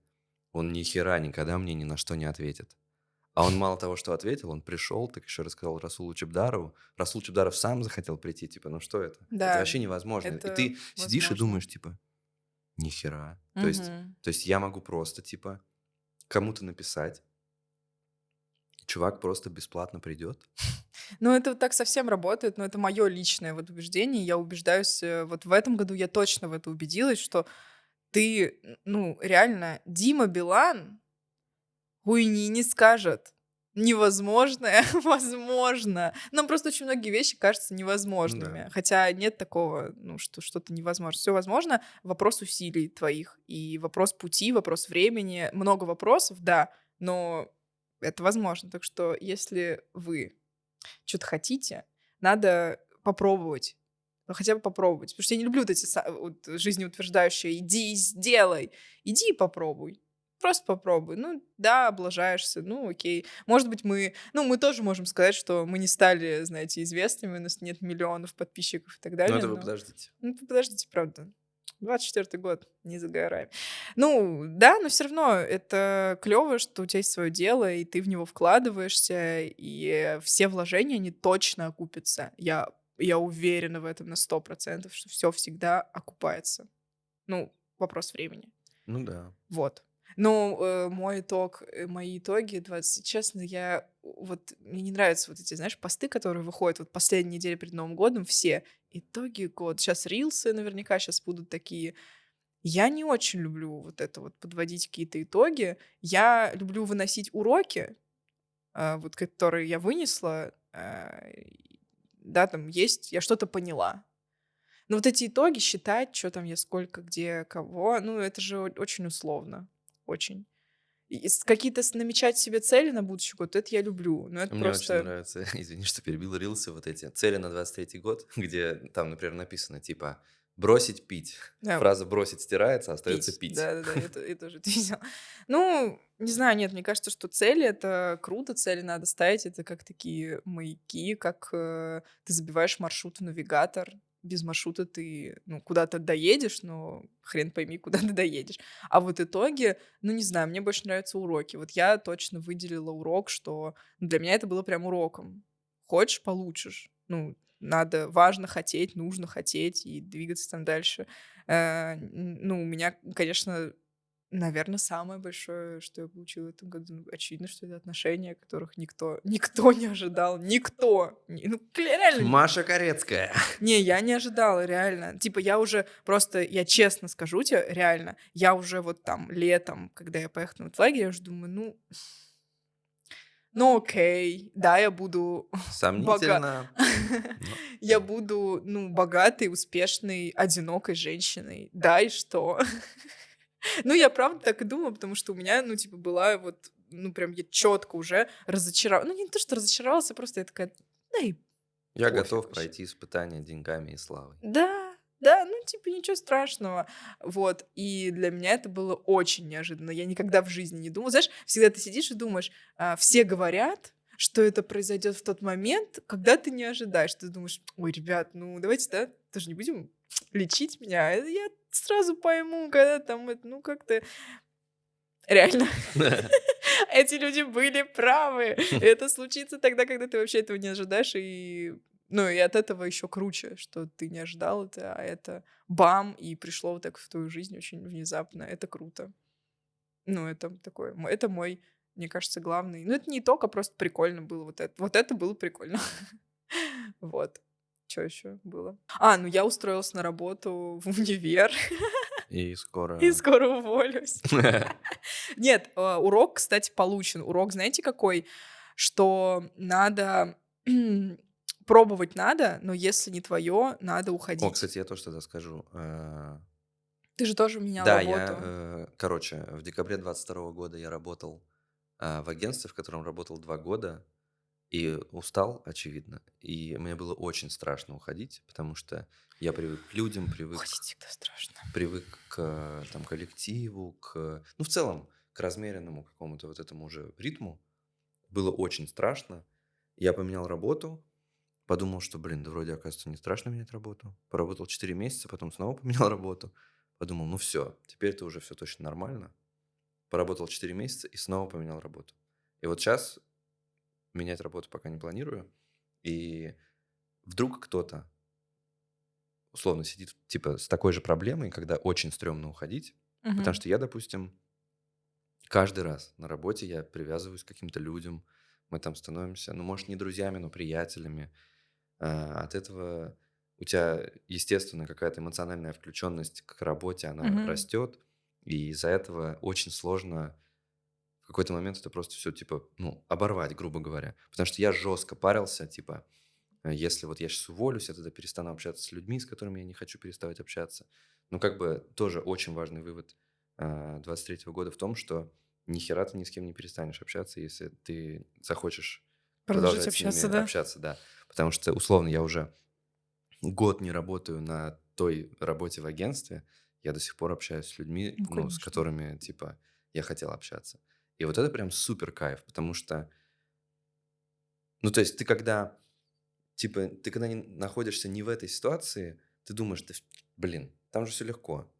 он ни хера никогда мне ни на что не ответит. А он мало того, что ответил, он пришел, так еще рассказал Расулу Чебдарову. Расул Чебдаров сам захотел прийти, типа, ну что это? Да, это вообще невозможно. это и ты сидишь и возможно. думаешь, типа, ни хера. То есть, то есть я могу просто, типа, кому-то написать, чувак просто бесплатно придет. Ну, это вот так совсем работает, но это мое личное вот убеждение. Я убеждаюсь, э, вот в этом году я точно в это убедилась, что ты, ну, реально, Дима Билан хуйни не скажет. Невозможное, (laughs) возможно. Нам просто очень многие вещи кажутся невозможными. Хотя нет такого, ну, что что-то невозможно. Все возможно. Вопрос усилий твоих. И вопрос пути, вопрос времени. Много вопросов, да, но это возможно. Так что если вы что-то хотите, надо попробовать. Ну, Хотя бы попробовать. Потому что я не люблю вот эти вот жизнеутверждающие «иди и сделай». Иди и попробуй. Просто попробуй. Ну, да, облажаешься, ну, окей. Может быть, мы... Ну, мы тоже можем сказать, что мы не стали, знаете, известными, у нас нет миллионов подписчиков и так далее. Ну, это вы но- подождите. ну, подождите, правда. 24 год, не загораем. Ну, да, но все равно это клево, что у тебя есть свое дело, и ты в него вкладываешься, и все вложения, они точно окупятся. Я, я уверена в этом на 100%, что все всегда окупается. Ну, вопрос времени. Ну да. Вот. Ну, э, мой итог, э, мои итоги, 20, честно, я вот, мне не нравятся вот эти, знаешь, посты, которые выходят вот последние недели перед Новым годом, все итоги года. Сейчас рилсы наверняка сейчас будут такие. Я не очень люблю вот это вот подводить какие-то итоги. Я люблю выносить уроки, а, вот которые я вынесла, да, там есть, я что-то поняла. Но вот эти итоги считать, что там я сколько, где, кого, ну, это же очень условно. Очень. И какие-то намечать себе цели на будущий год, это я люблю. Но это Мне просто... очень нравится, (laughs) извини, что перебил рилсы, вот эти цели на 23 год, (laughs) где там, например, написано, типа, бросить пить. Да, Фраза «бросить» стирается, остается пить. Да-да-да, я, (laughs) то- я тоже это видела. Ну, не знаю, нет, мне кажется, что цели — это круто, цели надо ставить, это как такие маяки, как э, ты забиваешь маршрут в навигатор, без маршрута ты, ну, куда-то доедешь, но хрен пойми, (laughs) куда ты доедешь. А вот итоги, ну, не знаю, мне больше нравятся уроки. Вот я точно выделила урок, что ну, для меня это было прям уроком. Хочешь — получишь. Ну, надо, важно хотеть, нужно хотеть и двигаться там дальше. Э, ну, у меня, конечно, наверное, самое большое, что я получила в этом году, ну, очевидно, что это отношения, которых никто, (laughs) никто не ожидал, никто. Ну, реально, Маша Корецкая. (laughs) не, я не ожидала, реально. Типа, я уже просто, я честно скажу тебе, реально, я уже вот там летом, когда я поехала в лагерь, я уже думаю, ну, ну окей, да, я буду (laughs) Сомнительно. я буду, ну, богатой, успешной, одинокой женщиной. Да, и что? (laughs) Ну, я правда так и думала, потому что у меня, ну, типа, была вот, ну, прям я четко уже разочаровалась. Ну, не то, что разочаровалась, а просто я такая, да и Я Пофиг готов вообще. пройти испытания деньгами и славой. Да, да, ну, типа, ничего страшного. Вот. И для меня это было очень неожиданно. Я никогда в жизни не думала. Знаешь, всегда ты сидишь и думаешь, а, все говорят, что это произойдет в тот момент, когда ты не ожидаешь. Ты думаешь, ой, ребят, ну давайте, да, тоже не будем лечить меня. Э, я сразу пойму, когда там, это, ну как-то реально. (laughs) Эти люди были правы. (laughs) Это случится тогда, когда ты вообще этого не ожидаешь, и ну и от этого еще круче, что ты не ожидал это, а это бам, и пришло вот так в твою жизнь очень внезапно. Это круто. Ну, это такой, это мой, мне кажется, главный. Ну, это не итог, а просто прикольно было вот это. Вот это было прикольно. (laughs) Вот. Что еще было? А, ну я устроилась на работу в универ. (laughs) И скоро... И скоро уволюсь. (laughs) (laughs) Нет, а, урок, кстати, получен. Урок, знаете, какой? Что надо (clears throat) пробовать надо, но если не твое, надо уходить. О, кстати, я тоже тогда скажу. Э, Ты же тоже менял Да, работу. я, э, короче, в декабре 22 года я работал э, в агентстве, в котором работал два года, и устал, очевидно. И мне было очень страшно уходить, потому что я привык к людям, привык, Уходить всегда страшно. привык к там, коллективу, к, ну, в целом, к размеренному какому-то вот этому уже ритму. Было очень страшно. Я поменял работу, Подумал, что, блин, да вроде, оказывается, не страшно менять работу. Поработал 4 месяца, потом снова (laughs) поменял работу. Подумал, ну все, теперь это уже все точно нормально. Поработал 4 месяца и снова поменял работу. И вот сейчас менять работу пока не планирую. И вдруг кто-то условно сидит типа с такой же проблемой, когда очень стрёмно уходить. Мгм. Потому что я, допустим, каждый раз на работе я привязываюсь к каким-то людям. Мы там становимся, ну, может, не друзьями, но приятелями. А, от этого у тебя, естественно, какая-то эмоциональная включенность к работе, она Мгм. растет, и из-за этого очень сложно в какой-то момент это просто все, типа, ну, оборвать, грубо говоря. Потому что я жестко парился, типа, э, если вот я сейчас уволюсь, я тогда перестану общаться с людьми, с которыми я не хочу переставать общаться. Ну, как бы тоже очень важный вывод а, 23 года в том, что ни хера ты ни с кем не перестанешь общаться, если ты захочешь Продолжить продолжать с ними общаться, да? общаться, да. Потому что, условно, я уже год не работаю на той работе в агентстве, я до сих пор общаюсь с людьми, Ну, ну, с которыми, типа, я хотел общаться. И вот это прям супер кайф, потому что, ну, то есть ты когда, типа, ты когда не находишься не в этой ситуации, ты думаешь, да, блин, там же все легко.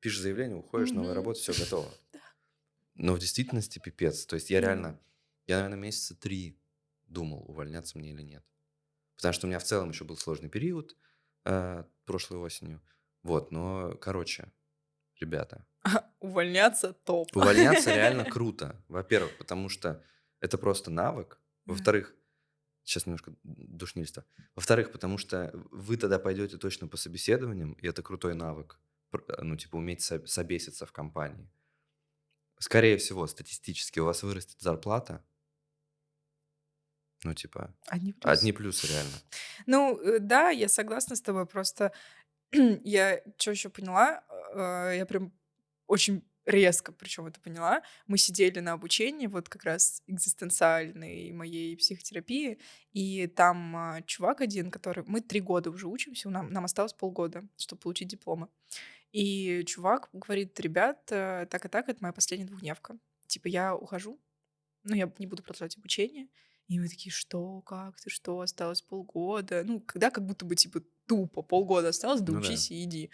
Пишешь заявление, уходишь, новая Мгм. работа, все готово. (laughs) Но в действительности пипец. То есть я реально, я, наверное, месяца три думал, увольняться мне или нет. Потому что у меня в целом еще был сложный период э, прошлой осенью. Вот, но, короче, ребята, (laughs) Увольняться топ. увольняться (laughs) реально круто. Во-первых, потому что это просто навык. Во-вторых, сейчас немножко душнильство. Во-вторых, потому что вы тогда пойдете точно по собеседованиям, и это крутой навык. Пр- Ну, типа, уметь со- собеситься в компании. Скорее всего, статистически у вас вырастет зарплата. Ну, типа, Одни плюсы. одни плюсы реально. Ну, э, да, я согласна с тобой, просто (clears throat) я что еще поняла, э, я прям очень резко причем это поняла. Мы сидели на обучении, вот как раз экзистенциальной моей психотерапии, и там а, чувак один, который... Мы три года уже учимся, нам, нам осталось полгода, чтобы получить дипломы. И чувак говорит, ребят, э, так и так, это моя последняя двухдневка. Типа, я ухожу, ну, я не буду продолжать обучение. И мы такие, что, как ты, что, осталось полгода. Ну, когда как будто бы, типа, тупо, полгода осталось, да Ну да. и иди.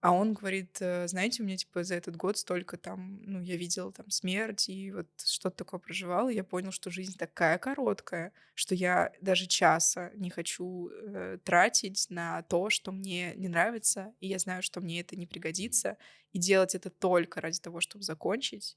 А он говорит, «Э, знаете, у меня, типа, за этот год столько там, ну, я видела там смерть и вот что-то такое проживала, и я понял, что жизнь такая короткая, что я даже часа не хочу э, тратить на то, что мне не нравится, и я знаю, что мне это не пригодится, и делать это только ради того, чтобы закончить,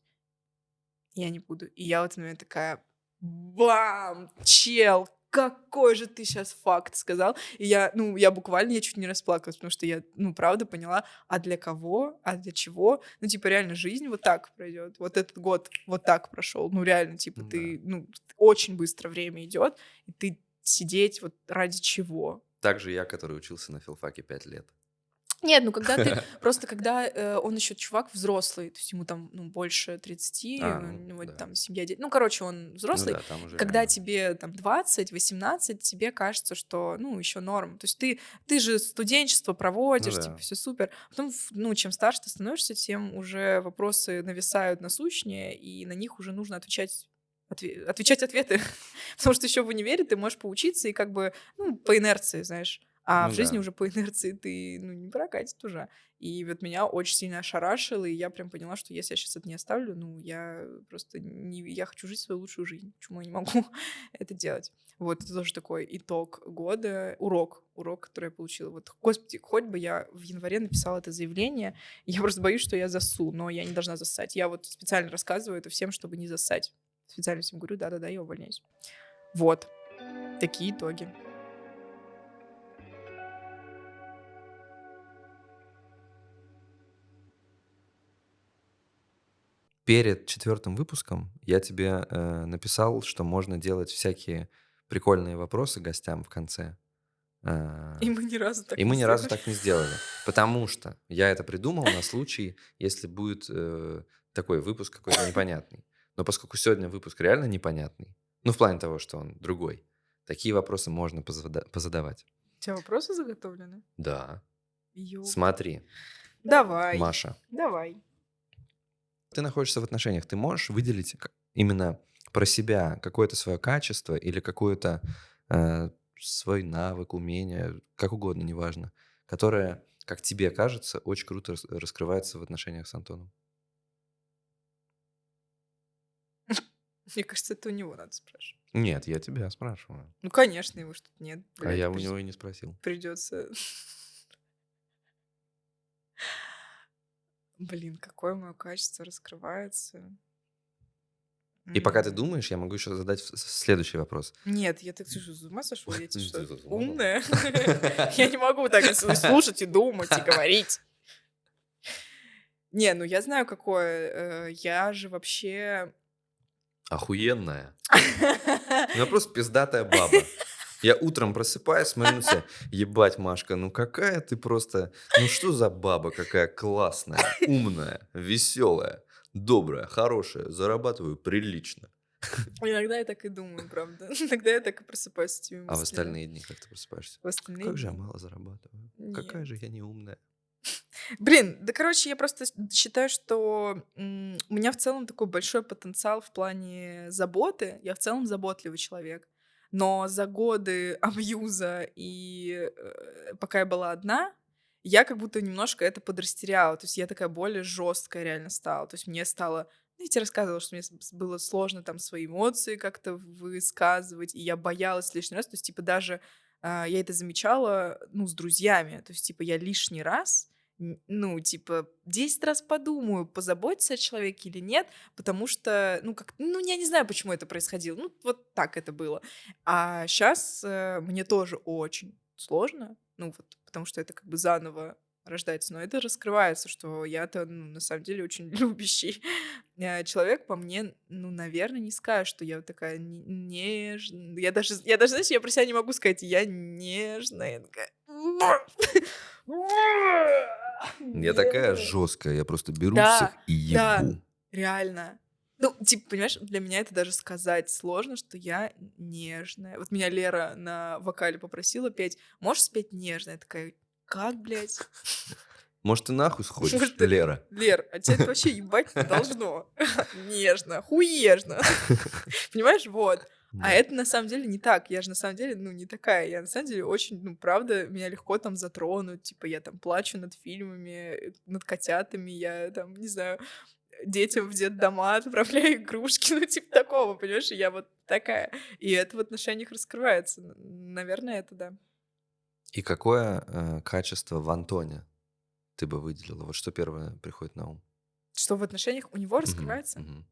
я не буду. И я в этот момент такая, бам, чел, какой же ты сейчас факт сказал. И я, ну, я буквально, я чуть не расплакалась, потому что я, ну, правда поняла, а для кого, а для чего? Ну, типа, реально, жизнь вот так пройдет. Вот этот год вот так прошел. Ну, реально, типа, Ну ты, ну, очень быстро время идет, и ты сидеть вот ради чего? Также я, который учился на филфаке 5 лет. Нет, ну когда ты... (laughs) Просто когда э, он еще чувак взрослый, то есть ему там ну, больше 30, А, у ну, него да. там семья, дети. Ну, короче, он Ну взрослый. да, там уже Когда реально. тебе там 20, 18, тебе кажется, что, ну, еще норм. То есть ты, ты же студенчество проводишь, да. типа, все супер. Потом, ну, чем старше ты становишься, тем уже вопросы нависают насущнее, и на них уже нужно отвечать отве- отвечать ответы. (laughs) Потому что еще в универе ты можешь поучиться и как бы, ну, по инерции, знаешь. А Ну в жизни да. уже по инерции ты, ну, не прокатит уже. И вот меня очень сильно ошарашило, и я прям поняла, что если я сейчас это не оставлю, ну, я просто не... Я хочу жить свою лучшую жизнь. Почему я не могу (laughs) это делать? Вот, это тоже такой итог года, урок, урок, который я получила. Вот, господи, хоть бы я в январе написала это заявление, я просто боюсь, что я засу, но я не должна засать. Я вот специально рассказываю это всем, чтобы не засать. Специально всем говорю, да-да-да, я увольняюсь. Вот, такие итоги. Перед четвертым выпуском я тебе э, написал, что можно делать всякие прикольные вопросы гостям в конце. Э, И мы ни разу так И не мы ни разу сделали. так не сделали. Потому что я это придумал на случай, если будет э, такой выпуск какой-то непонятный. Но поскольку сегодня выпуск реально непонятный, ну, в плане того, что он другой, такие вопросы можно позада- позадавать. У тебя вопросы заготовлены? Да. Ё. Смотри, Давай, Маша, давай. Ты находишься в отношениях, ты можешь выделить именно про себя какое-то свое качество или какое-то э, свой навык, умение, как угодно, неважно, которое, как тебе кажется, очень круто рас- раскрывается в отношениях с Антоном. (laughs) Мне кажется, это у него надо спрашивать. Нет, я тебя спрашиваю. Ну, конечно, его что-то нет. а блядь, я у него и не спросил. Придется. (laughs) Блин, какое мое качество раскрывается. И пока ты думаешь, я могу еще задать следующий вопрос. Нет, я так что, с ума (laughs) сошел? Я тебе что, умная? (laughs) Я не могу так слушать и думать, и говорить. Не, ну я знаю, какое. э, Я же вообще... Охуенная. (laughs) Ну, я просто пиздатая баба. Я утром просыпаюсь, смотрю на себя, ебать, Машка, ну какая ты просто, ну что за баба, какая классная, умная, веселая, добрая, хорошая, зарабатываю прилично. Иногда я так и думаю, правда. (laughs) Иногда я так и просыпаюсь с этими А в мыслями. остальные дни как ты просыпаешься? В остальные Как же я мало зарабатываю? Какая Нет. же я неумная. Блин, да, короче, я просто считаю, что у меня в целом такой большой потенциал в плане заботы. Я в целом заботливый человек. Но за годы (laughs) абьюза и э, пока я была одна, я как будто немножко это подрастеряла. То есть я такая более жесткая реально стала. То есть мне стало... ну, Я тебе рассказывала, что мне было сложно там свои эмоции как-то высказывать, и я боялась лишний раз. То есть, типа, даже а, я это замечала, ну, с друзьями. То есть, типа, я лишний раз ну, типа, 10 раз подумаю, позаботиться о человеке или нет, потому что, ну, как, ну, я не знаю, почему это происходило, ну, вот так это было. А сейчас мне тоже очень сложно, ну, вот, потому что это как бы заново рождается, но это раскрывается, что я-то, ну, на самом деле, очень (laughs) любящий э, человек, по мне, ну, наверное, не скажешь, что я вот такая нежная. Я даже, я даже, знаешь, я про себя не могу сказать, я нежная. Я такая жесткая, я просто беру Да, всех и да. ебу. Реально. Ну, типа, понимаешь, для меня это даже сказать сложно, что я нежная. Вот меня Лера на вокале попросила петь. Можешь спеть нежно? Я такая, как, блядь? Может, ты нахуй сходишь, Может, Лера? Лер, а тебя это вообще ебать не должно. (laughs) Нежно, хуежно. (laughs) Понимаешь, вот. А Да. это на самом деле не так. Я же на самом деле, ну, не такая. Я на самом деле очень, ну, правда, меня легко там затронуть. Типа, я там плачу над фильмами, э, над котятами, я там, не знаю, детям в детдома (laughs) отправляю игрушки, (laughs) ну, типа такого, понимаешь? Я вот такая. И это в отношениях раскрывается. Наверное, это да. И какое э, качество в Антоне ты бы выделила? Вот что первое приходит на ум? Что в отношениях у него раскрывается? мгм.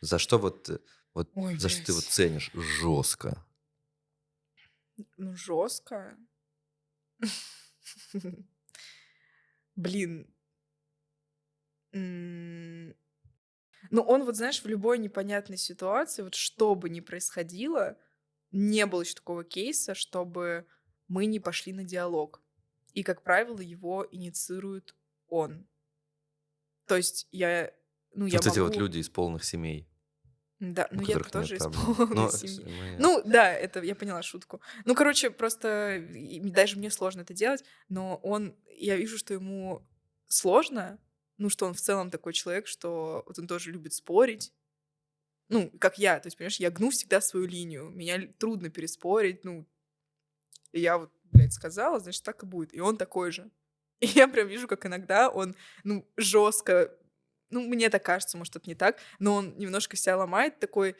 За что вот, э, вот Ой, за что ты вот блядь. ценишь жестко? Ну, жестко. (laughs) Блин. Ну, он вот, знаешь, в любой непонятной ситуации, вот что бы ни происходило, не было еще такого кейса, чтобы мы не пошли на диалог. И, как правило, его инициирует он. То есть я, ну, я вот эти вот могу... люди из полных семей. Да, ну я тоже из полной Но семьи. мы- Ну, да, это я поняла шутку. Ну, короче, просто даже мне сложно это делать, но он, я вижу, что ему сложно, ну, что он в целом такой человек, что вот он тоже любит спорить. Ну, как я, то есть, понимаешь, я гну всегда свою линию, меня трудно переспорить, ну, и я вот, блядь, сказала, значит, так и будет. И он такой же. (laughs) И я прям вижу, как иногда он, ну, жестко, ну, мне так кажется, может, это не так, но он немножко себя ломает, такой,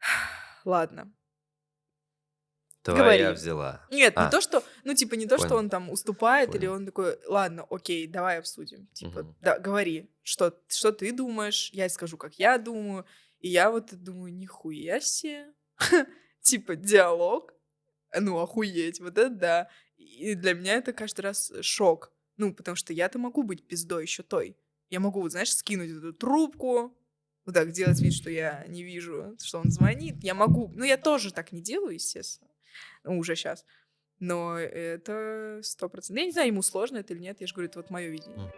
(sighs) ладно, Твоя говори. взяла. нет, А. не то, что, ну, типа, не то, что он там уступает, или Понял. он такой, ладно, окей, давай обсудим. Типа, Мгм. да, говори, что, что ты думаешь, я скажу, как я думаю. И я вот думаю, нихуя себе. (laughs) Типа, диалог. Ну, охуеть, вот это да. И для меня это каждый раз шок. Ну, потому что я-то могу быть пиздой еще той. Я могу, вот, знаешь, скинуть эту трубку, вот так делать вид, что я не вижу, что он звонит. Я могу. Ну, я тоже так не делаю, естественно. Ну, уже сейчас. Но это сто процентов. Я не знаю, ему сложно это или нет. Я же говорю, это вот мое видение.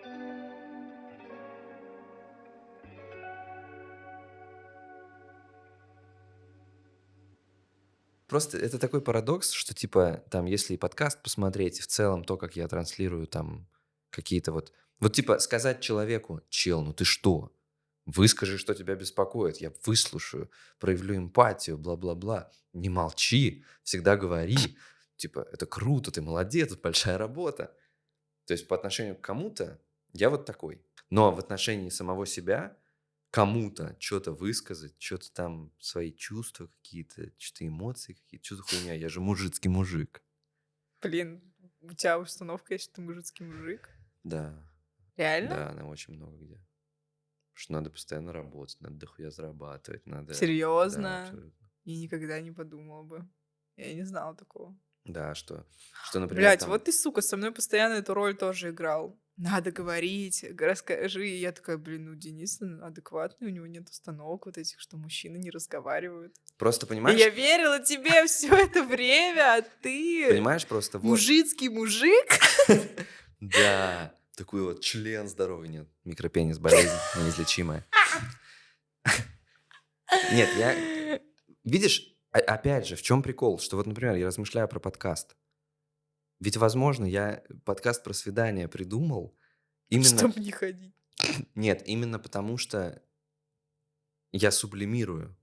Просто это такой парадокс, что типа там, если подкаст посмотреть, в целом то, как я транслирую там какие-то вот... Вот типа сказать человеку, чел, ну ты что? Выскажи, что тебя беспокоит, я выслушаю, проявлю эмпатию, бла-бла-бла. Не молчи, всегда говори. Типа, это круто, ты молодец, большая работа. То есть по отношению к кому-то я вот такой. Но в отношении самого себя кому-то что-то высказать, что-то там, свои чувства какие-то, что-то эмоции какие-то, что за хуйня, я же мужицкий мужик. Блин, у тебя установка есть, что ты мужицкий мужик. Да, Реально? да, она очень много где. Потому что надо постоянно работать, надо дохуя зарабатывать, надо... Да, Серьезно? абсолютно. Я никогда не подумала бы. Я не знала такого. Да, что, что например, Блять, там- вот ты, сука, со мной постоянно эту роль тоже играл. Надо говорить, расскажи. И я такая, блин, ну Денис ну, адекватный, у него нет установок вот этих, что мужчины не разговаривают. Просто И понимаешь, я верила тебе все это время, а ты понимаешь просто вот... мужицкий мужик. (laughs) Да, такой вот член здоровый нет. Микропенис, болезнь (laughs) неизлечимая. Нет, я... Видишь, опять же, в чем прикол? Что вот, например, я размышляю про подкаст. Ведь, возможно, я подкаст про свидание придумал именно... Чтобы не ходить. (laughs) Нет, именно потому что я сублимирую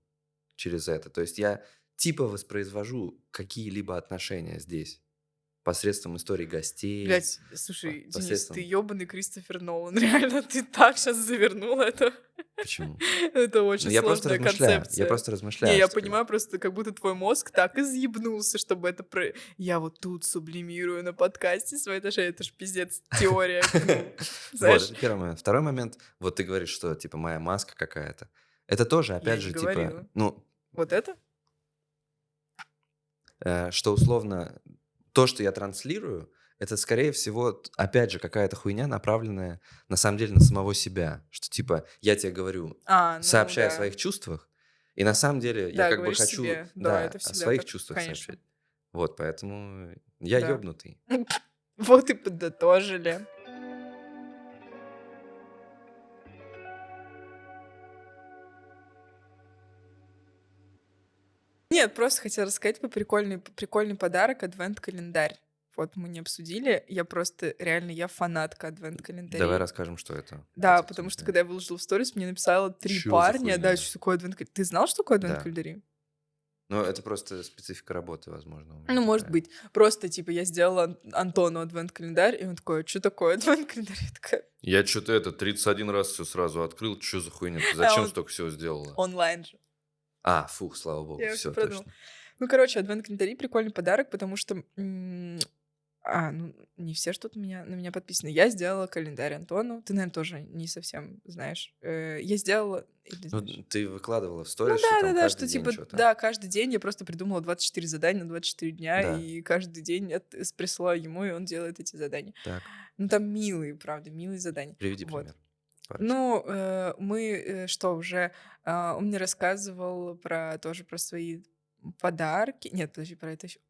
через это. То есть я типа воспроизвожу какие-либо отношения здесь посредством истории гостей. Блять, слушай, Денис, посредством- ты ебаный Кристофер Нолан. (laughs) Реально, ты так сейчас завернул это. Почему? (laughs) Это очень Ну, я сложная концепция. Я просто размышляю. Не, я понимаю просто, как будто твой мозг так изъебнулся, чтобы это про... Я вот тут сублимирую на подкасте свои отношения. Это ж пиздец теория. (laughs) ну, Вот, Знаешь, это первый момент. Второй момент, вот ты говоришь, что типа моя маска какая-то. Это тоже, опять не же, типа, ну, вот это? э, что условно то, что я транслирую, это, скорее всего, опять же, какая-то хуйня, направленная на самом деле на самого себя. Что типа я тебе говорю, А, ну сообщаю да. о своих чувствах, и на самом деле Да, я как бы хочу себе. Да, да, о своих так, чувствах конечно. сообщать. Вот, поэтому я Да. ёбнутый. (laughs) Вот и подытожили. Нет, просто хотела рассказать по прикольный, прикольный подарок адвент-календарь. Вот мы не обсудили. Я просто, реально, я фанатка адвент-календарей. Давай расскажем, что это. Да, Кстати, потому что да. когда я выложила в сторис, мне написало три Чё парня. Да, что такое адвент Ты знал, что такое Да. адвент-календари? Ну, это просто специфика работы, возможно. Ну, может такая. быть. Просто, типа, я сделала Ан- Антону адвент-календарь, и он такой, что такое адвент-календарь? Я такая, Я что-то это 31 раз все сразу открыл. Что за хуйня? (laughs) А зачем он- столько всего сделала? онлайн же. А, фух, слава богу, Я все продумала. точно. Ну, короче, адвент-календари прикольный подарок, потому что... А, ну, не все что то меня, на меня подписаны. Я сделала календарь Антону. Ты, наверное, тоже не совсем знаешь. Э, Я сделала... или Ну, знаешь? ты выкладывала в Ну сторис, да, что да, да, что типа, чё-то. да, каждый день я просто придумала 24 задания на 24 дня, Да. и каждый день от- присылаю ему, и он делает эти задания. Так, Ну, там милые, правда, милые задания. приведи Вот. пример. Парочку. Ну, э, мы э, что уже, а, он мне рассказывал про тоже про свои подарки. Нет, подожди, про это еще.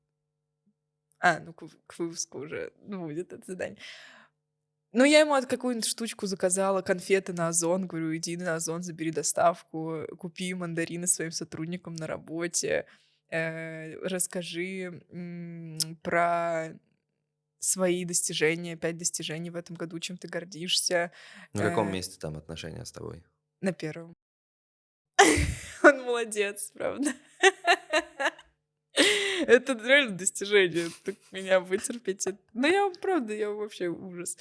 А, ну к, к выпуску уже ну, будет это задание. Ну, я ему какую-нибудь штучку заказала, конфеты на Озон. Говорю, иди на Озон, забери доставку, купи мандарины своим сотрудникам на работе, э, расскажи м, про свои достижения, пять достижений в этом году, чем ты гордишься. На каком Э, месте там отношения с тобой? На первом. (laughs) Он молодец, правда. (laughs) Это реально достижение. Так меня вытерпеть. это- Ну, я правда, я вообще ужас.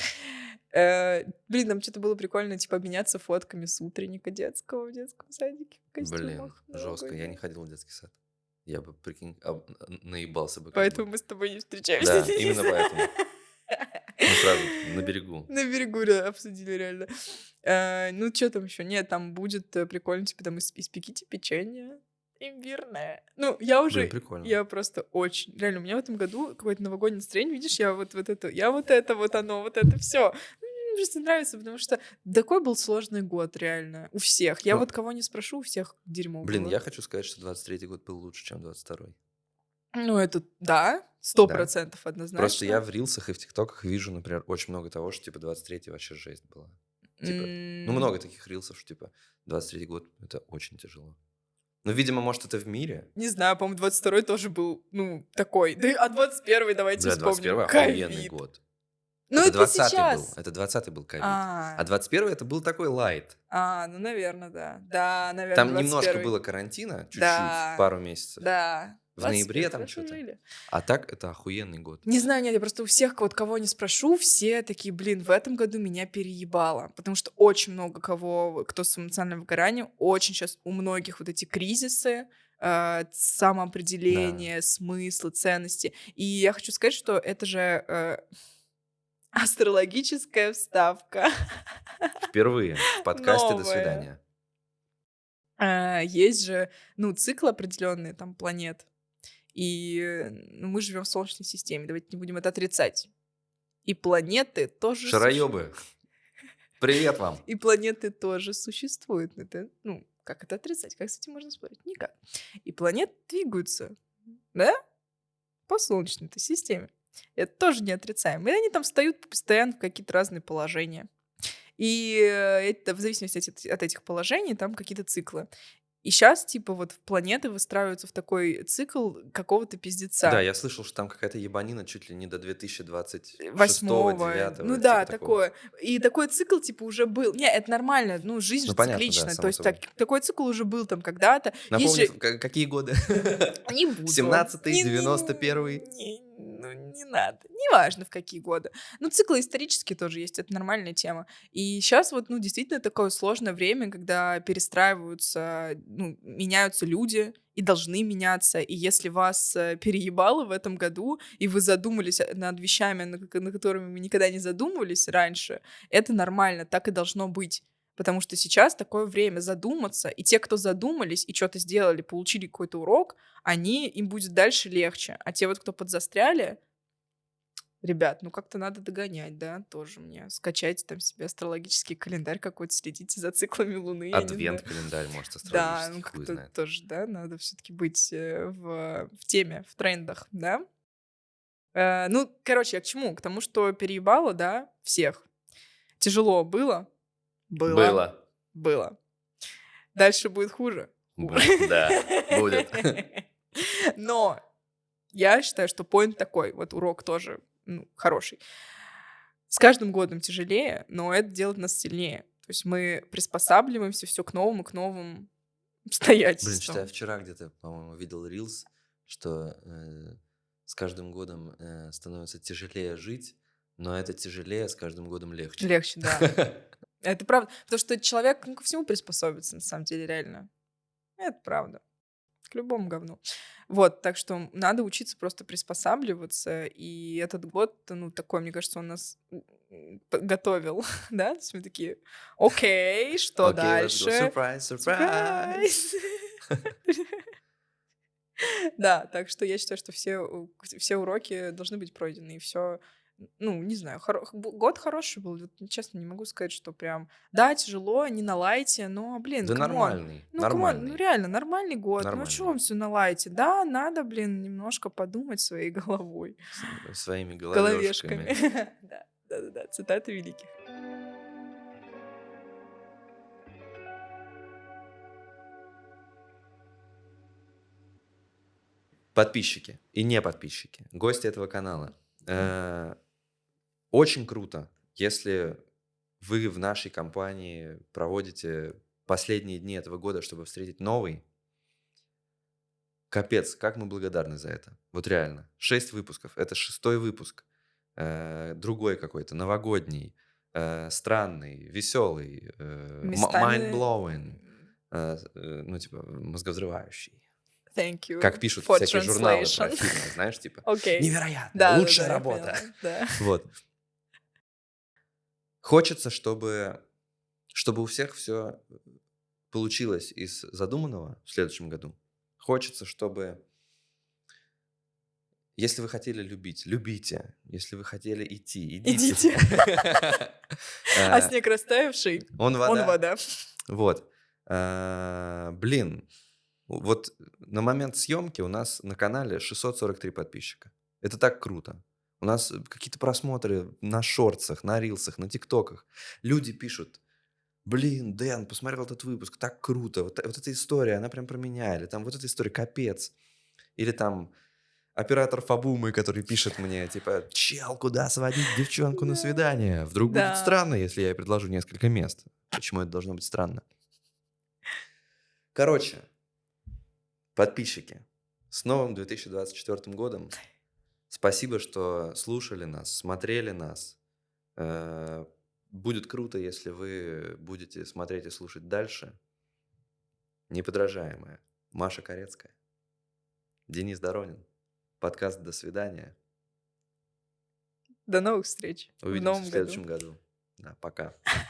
Э, Блин, там что-то было прикольно, типа обменяться фотками с утренника детского в детском садике Блин, костюмах. жестко. Я не ходил в детский сад. Я бы, прикинь, об- наебался бы. Поэтому мы с тобой не встречаемся. Да, именно поэтому. Мы сразу на берегу. (laughs) На берегу да, обсудили реально. Э, Ну, что там еще? Нет, там будет э, прикольно, типа там исп- испеките печенье имбирное. Ну, я уже... Блин, прикольно. Я просто очень... Реально, у меня в этом году какое-то новогоднее настроение. Видишь, я вот, вот это... Я вот это, вот оно, вот это все. Мне просто нравится, потому что такой был сложный год, реально. У всех. Я Ну, вот кого не спрошу, у всех дерьмо Блин, было. я хочу сказать, что 23-й год был лучше, чем 22-й. Ну, это... Да, сто процентов однозначно. Просто я в рилсах и в тиктоках вижу, например, очень много того, что, типа, 23-й вообще жесть была. типа, Ну, много таких рилсов, что, типа, 23-й год — это очень тяжело. Ну, видимо, может, это в мире. Не знаю, по-моему, 22-й тоже был, ну, такой. Да, а 21-й давайте Бля, вспомним. 21-й охуенный год. Ну, это это, 20-й сейчас. был. Это 20-й был ковид. А, А 21-й это был такой лайт. а, ну, наверное, да. Да, наверное, Там немножко 21-й. было карантина, чуть-чуть, Да. пару месяцев. Да. В ноябре 21-й там что-то. жили. А так это охуенный год. Не знаю, нет, я просто у всех, вот кого не спрошу, все такие, блин, в этом году меня переебало. Потому что очень много кого, кто с эмоциональным выгоранием, очень сейчас у многих вот эти кризисы, э, самоопределение, смыслы, ценности. И я хочу сказать, что это же э, астрологическая вставка. Впервые в подкасте «До Новое. свидания». А, Есть же, ну, цикл определенный там планет. И ну, мы живем в Солнечной системе, давайте не будем это отрицать. И планеты тоже... Шароебы, (laughs) привет вам. И планеты тоже существуют. Это, ну, как это отрицать? Как с этим можно спорить? Никак. И планеты двигаются, да? По Солнечной-то системе. Это тоже не отрицаем. И они там встают постоянно в какие-то разные положения. И э, это в зависимости от, от этих положений там какие-то циклы. И сейчас, типа, вот планеты выстраиваются в такой цикл какого-то пиздеца. Да, я слышал, что там какая-то ебанина чуть ли не до 2026 восьмого. 9 Ну да, такое. И такой цикл, типа, уже был. Не, это нормально, ну, жизнь Ну, же понятно, да, цикличная. само То есть так- такой цикл уже был там когда-то. Напомни, же- какие годы? Не буду. 17-й, Не- не- 91-й? Ну, не надо. Неважно, в какие годы. Ну, циклы исторические тоже есть, это нормальная тема. И сейчас вот, ну, действительно такое сложное время, когда перестраиваются, ну, меняются люди и должны меняться. И если вас э, переебало в этом году, и вы задумались э, над вещами, на которыми вы никогда не задумывались раньше, это нормально, так и должно быть. Потому что сейчас такое время задуматься, и те, кто задумались и что-то сделали, получили какой-то урок, они, им будет дальше легче. А те вот, кто подзастряли, ребят, ну как-то надо догонять, да, тоже мне. Скачайте там себе астрологический календарь какой-то, следите за циклами Луны. знаю. Адвент-календарь, может, Да, астрологический, ну хуй как-то тоже, да, надо все-таки быть э, в, в теме, в трендах, да. Э, ну, короче, я к чему? К тому, что переебало, да, всех. Тяжело было? Было. Было. Было. Дальше будет хуже. Да, будет. (laughs) Но я считаю, что поинт такой, вот урок тоже ну, хороший. С каждым годом тяжелее, но это делает нас сильнее. То есть мы приспосабливаемся все к новому, к новым (laughs) обстоятельствам. Блин, что я вчера где-то, по-моему, видел рилс, что э, с каждым годом э, становится тяжелее жить, но это тяжелее с каждым годом легче. Легче, да. (laughs) Это правда. Потому что человек ну, ко всему приспособится, на самом деле, реально. Это правда. К любому говну. Вот, так что надо учиться просто приспосабливаться. И этот год, ну, такой, мне кажется, он нас готовил, (laughs) да? То есть мы такие, окей, что go. дальше? Surprise, surprise. Сюрприз. (laughs) Да, так что я считаю, что все, у- все уроки должны быть пройдены, и все ну, не знаю, хоро- год хороший был. Вот, честно, не могу сказать, что прям, да, тяжело, не на лайте, но, блин, Да come on. нормальный, Ну, come on, нормальный. ну реально, нормальный год. Ну, а Нормальный. что вам все на лайте? Да, надо, блин, немножко подумать своей (laughs) головой. С- Своими Головешками. головешками. (laughs) Да, да, да, да, цитаты великих. Подписчики и не подписчики, гости этого канала. Э, Очень круто, если вы в нашей компании проводите последние дни этого года, чтобы встретить новый. Капец, как мы благодарны за это. Вот реально. Шесть выпусков. Это шестой выпуск. Э, Другой какой-то, новогодний, э, странный, веселый, э, mind-blowing. Ну, типа, мозговзрывающий. Thank you Как пишут всякие журналы про фильмы, знаешь, типа, (laughs) Окей. невероятно, Да, да, лучшая да, работа. поняла, Да. Вот. Хочется, чтобы, чтобы у всех все получилось из задуманного в следующем году. Хочется, чтобы... Если вы хотели любить, любите. Если вы хотели идти, идите. Идите. (laughs) А Э, снег растаявший, Он вода. он вода. Вот. А, Блин, вот на момент съемки у нас на канале 643 подписчика. Это так круто. У нас какие-то просмотры на шортсах, на рилсах, на тиктоках. Люди пишут, блин, Дэн, посмотрел этот выпуск, так круто. Вот, вот эта история, она прям про меня. Или там вот эта история, капец. Или там оператор Фабумы, который пишет мне, типа, чел, куда сводить девчонку на Да. свидание? Вдруг Да. будет странно, если я ей предложу несколько мест. Почему это должно быть странно? Короче, подписчики, с новым 2024 годом. Спасибо, что слушали нас, смотрели нас. Э, Будет круто, если вы будете смотреть и слушать дальше. Неподражаемая Маша Корецкая, Денис Доронин. Подкаст «До свидания». До новых встреч в Увидимся в году. следующем году. Да, пока. (laughs)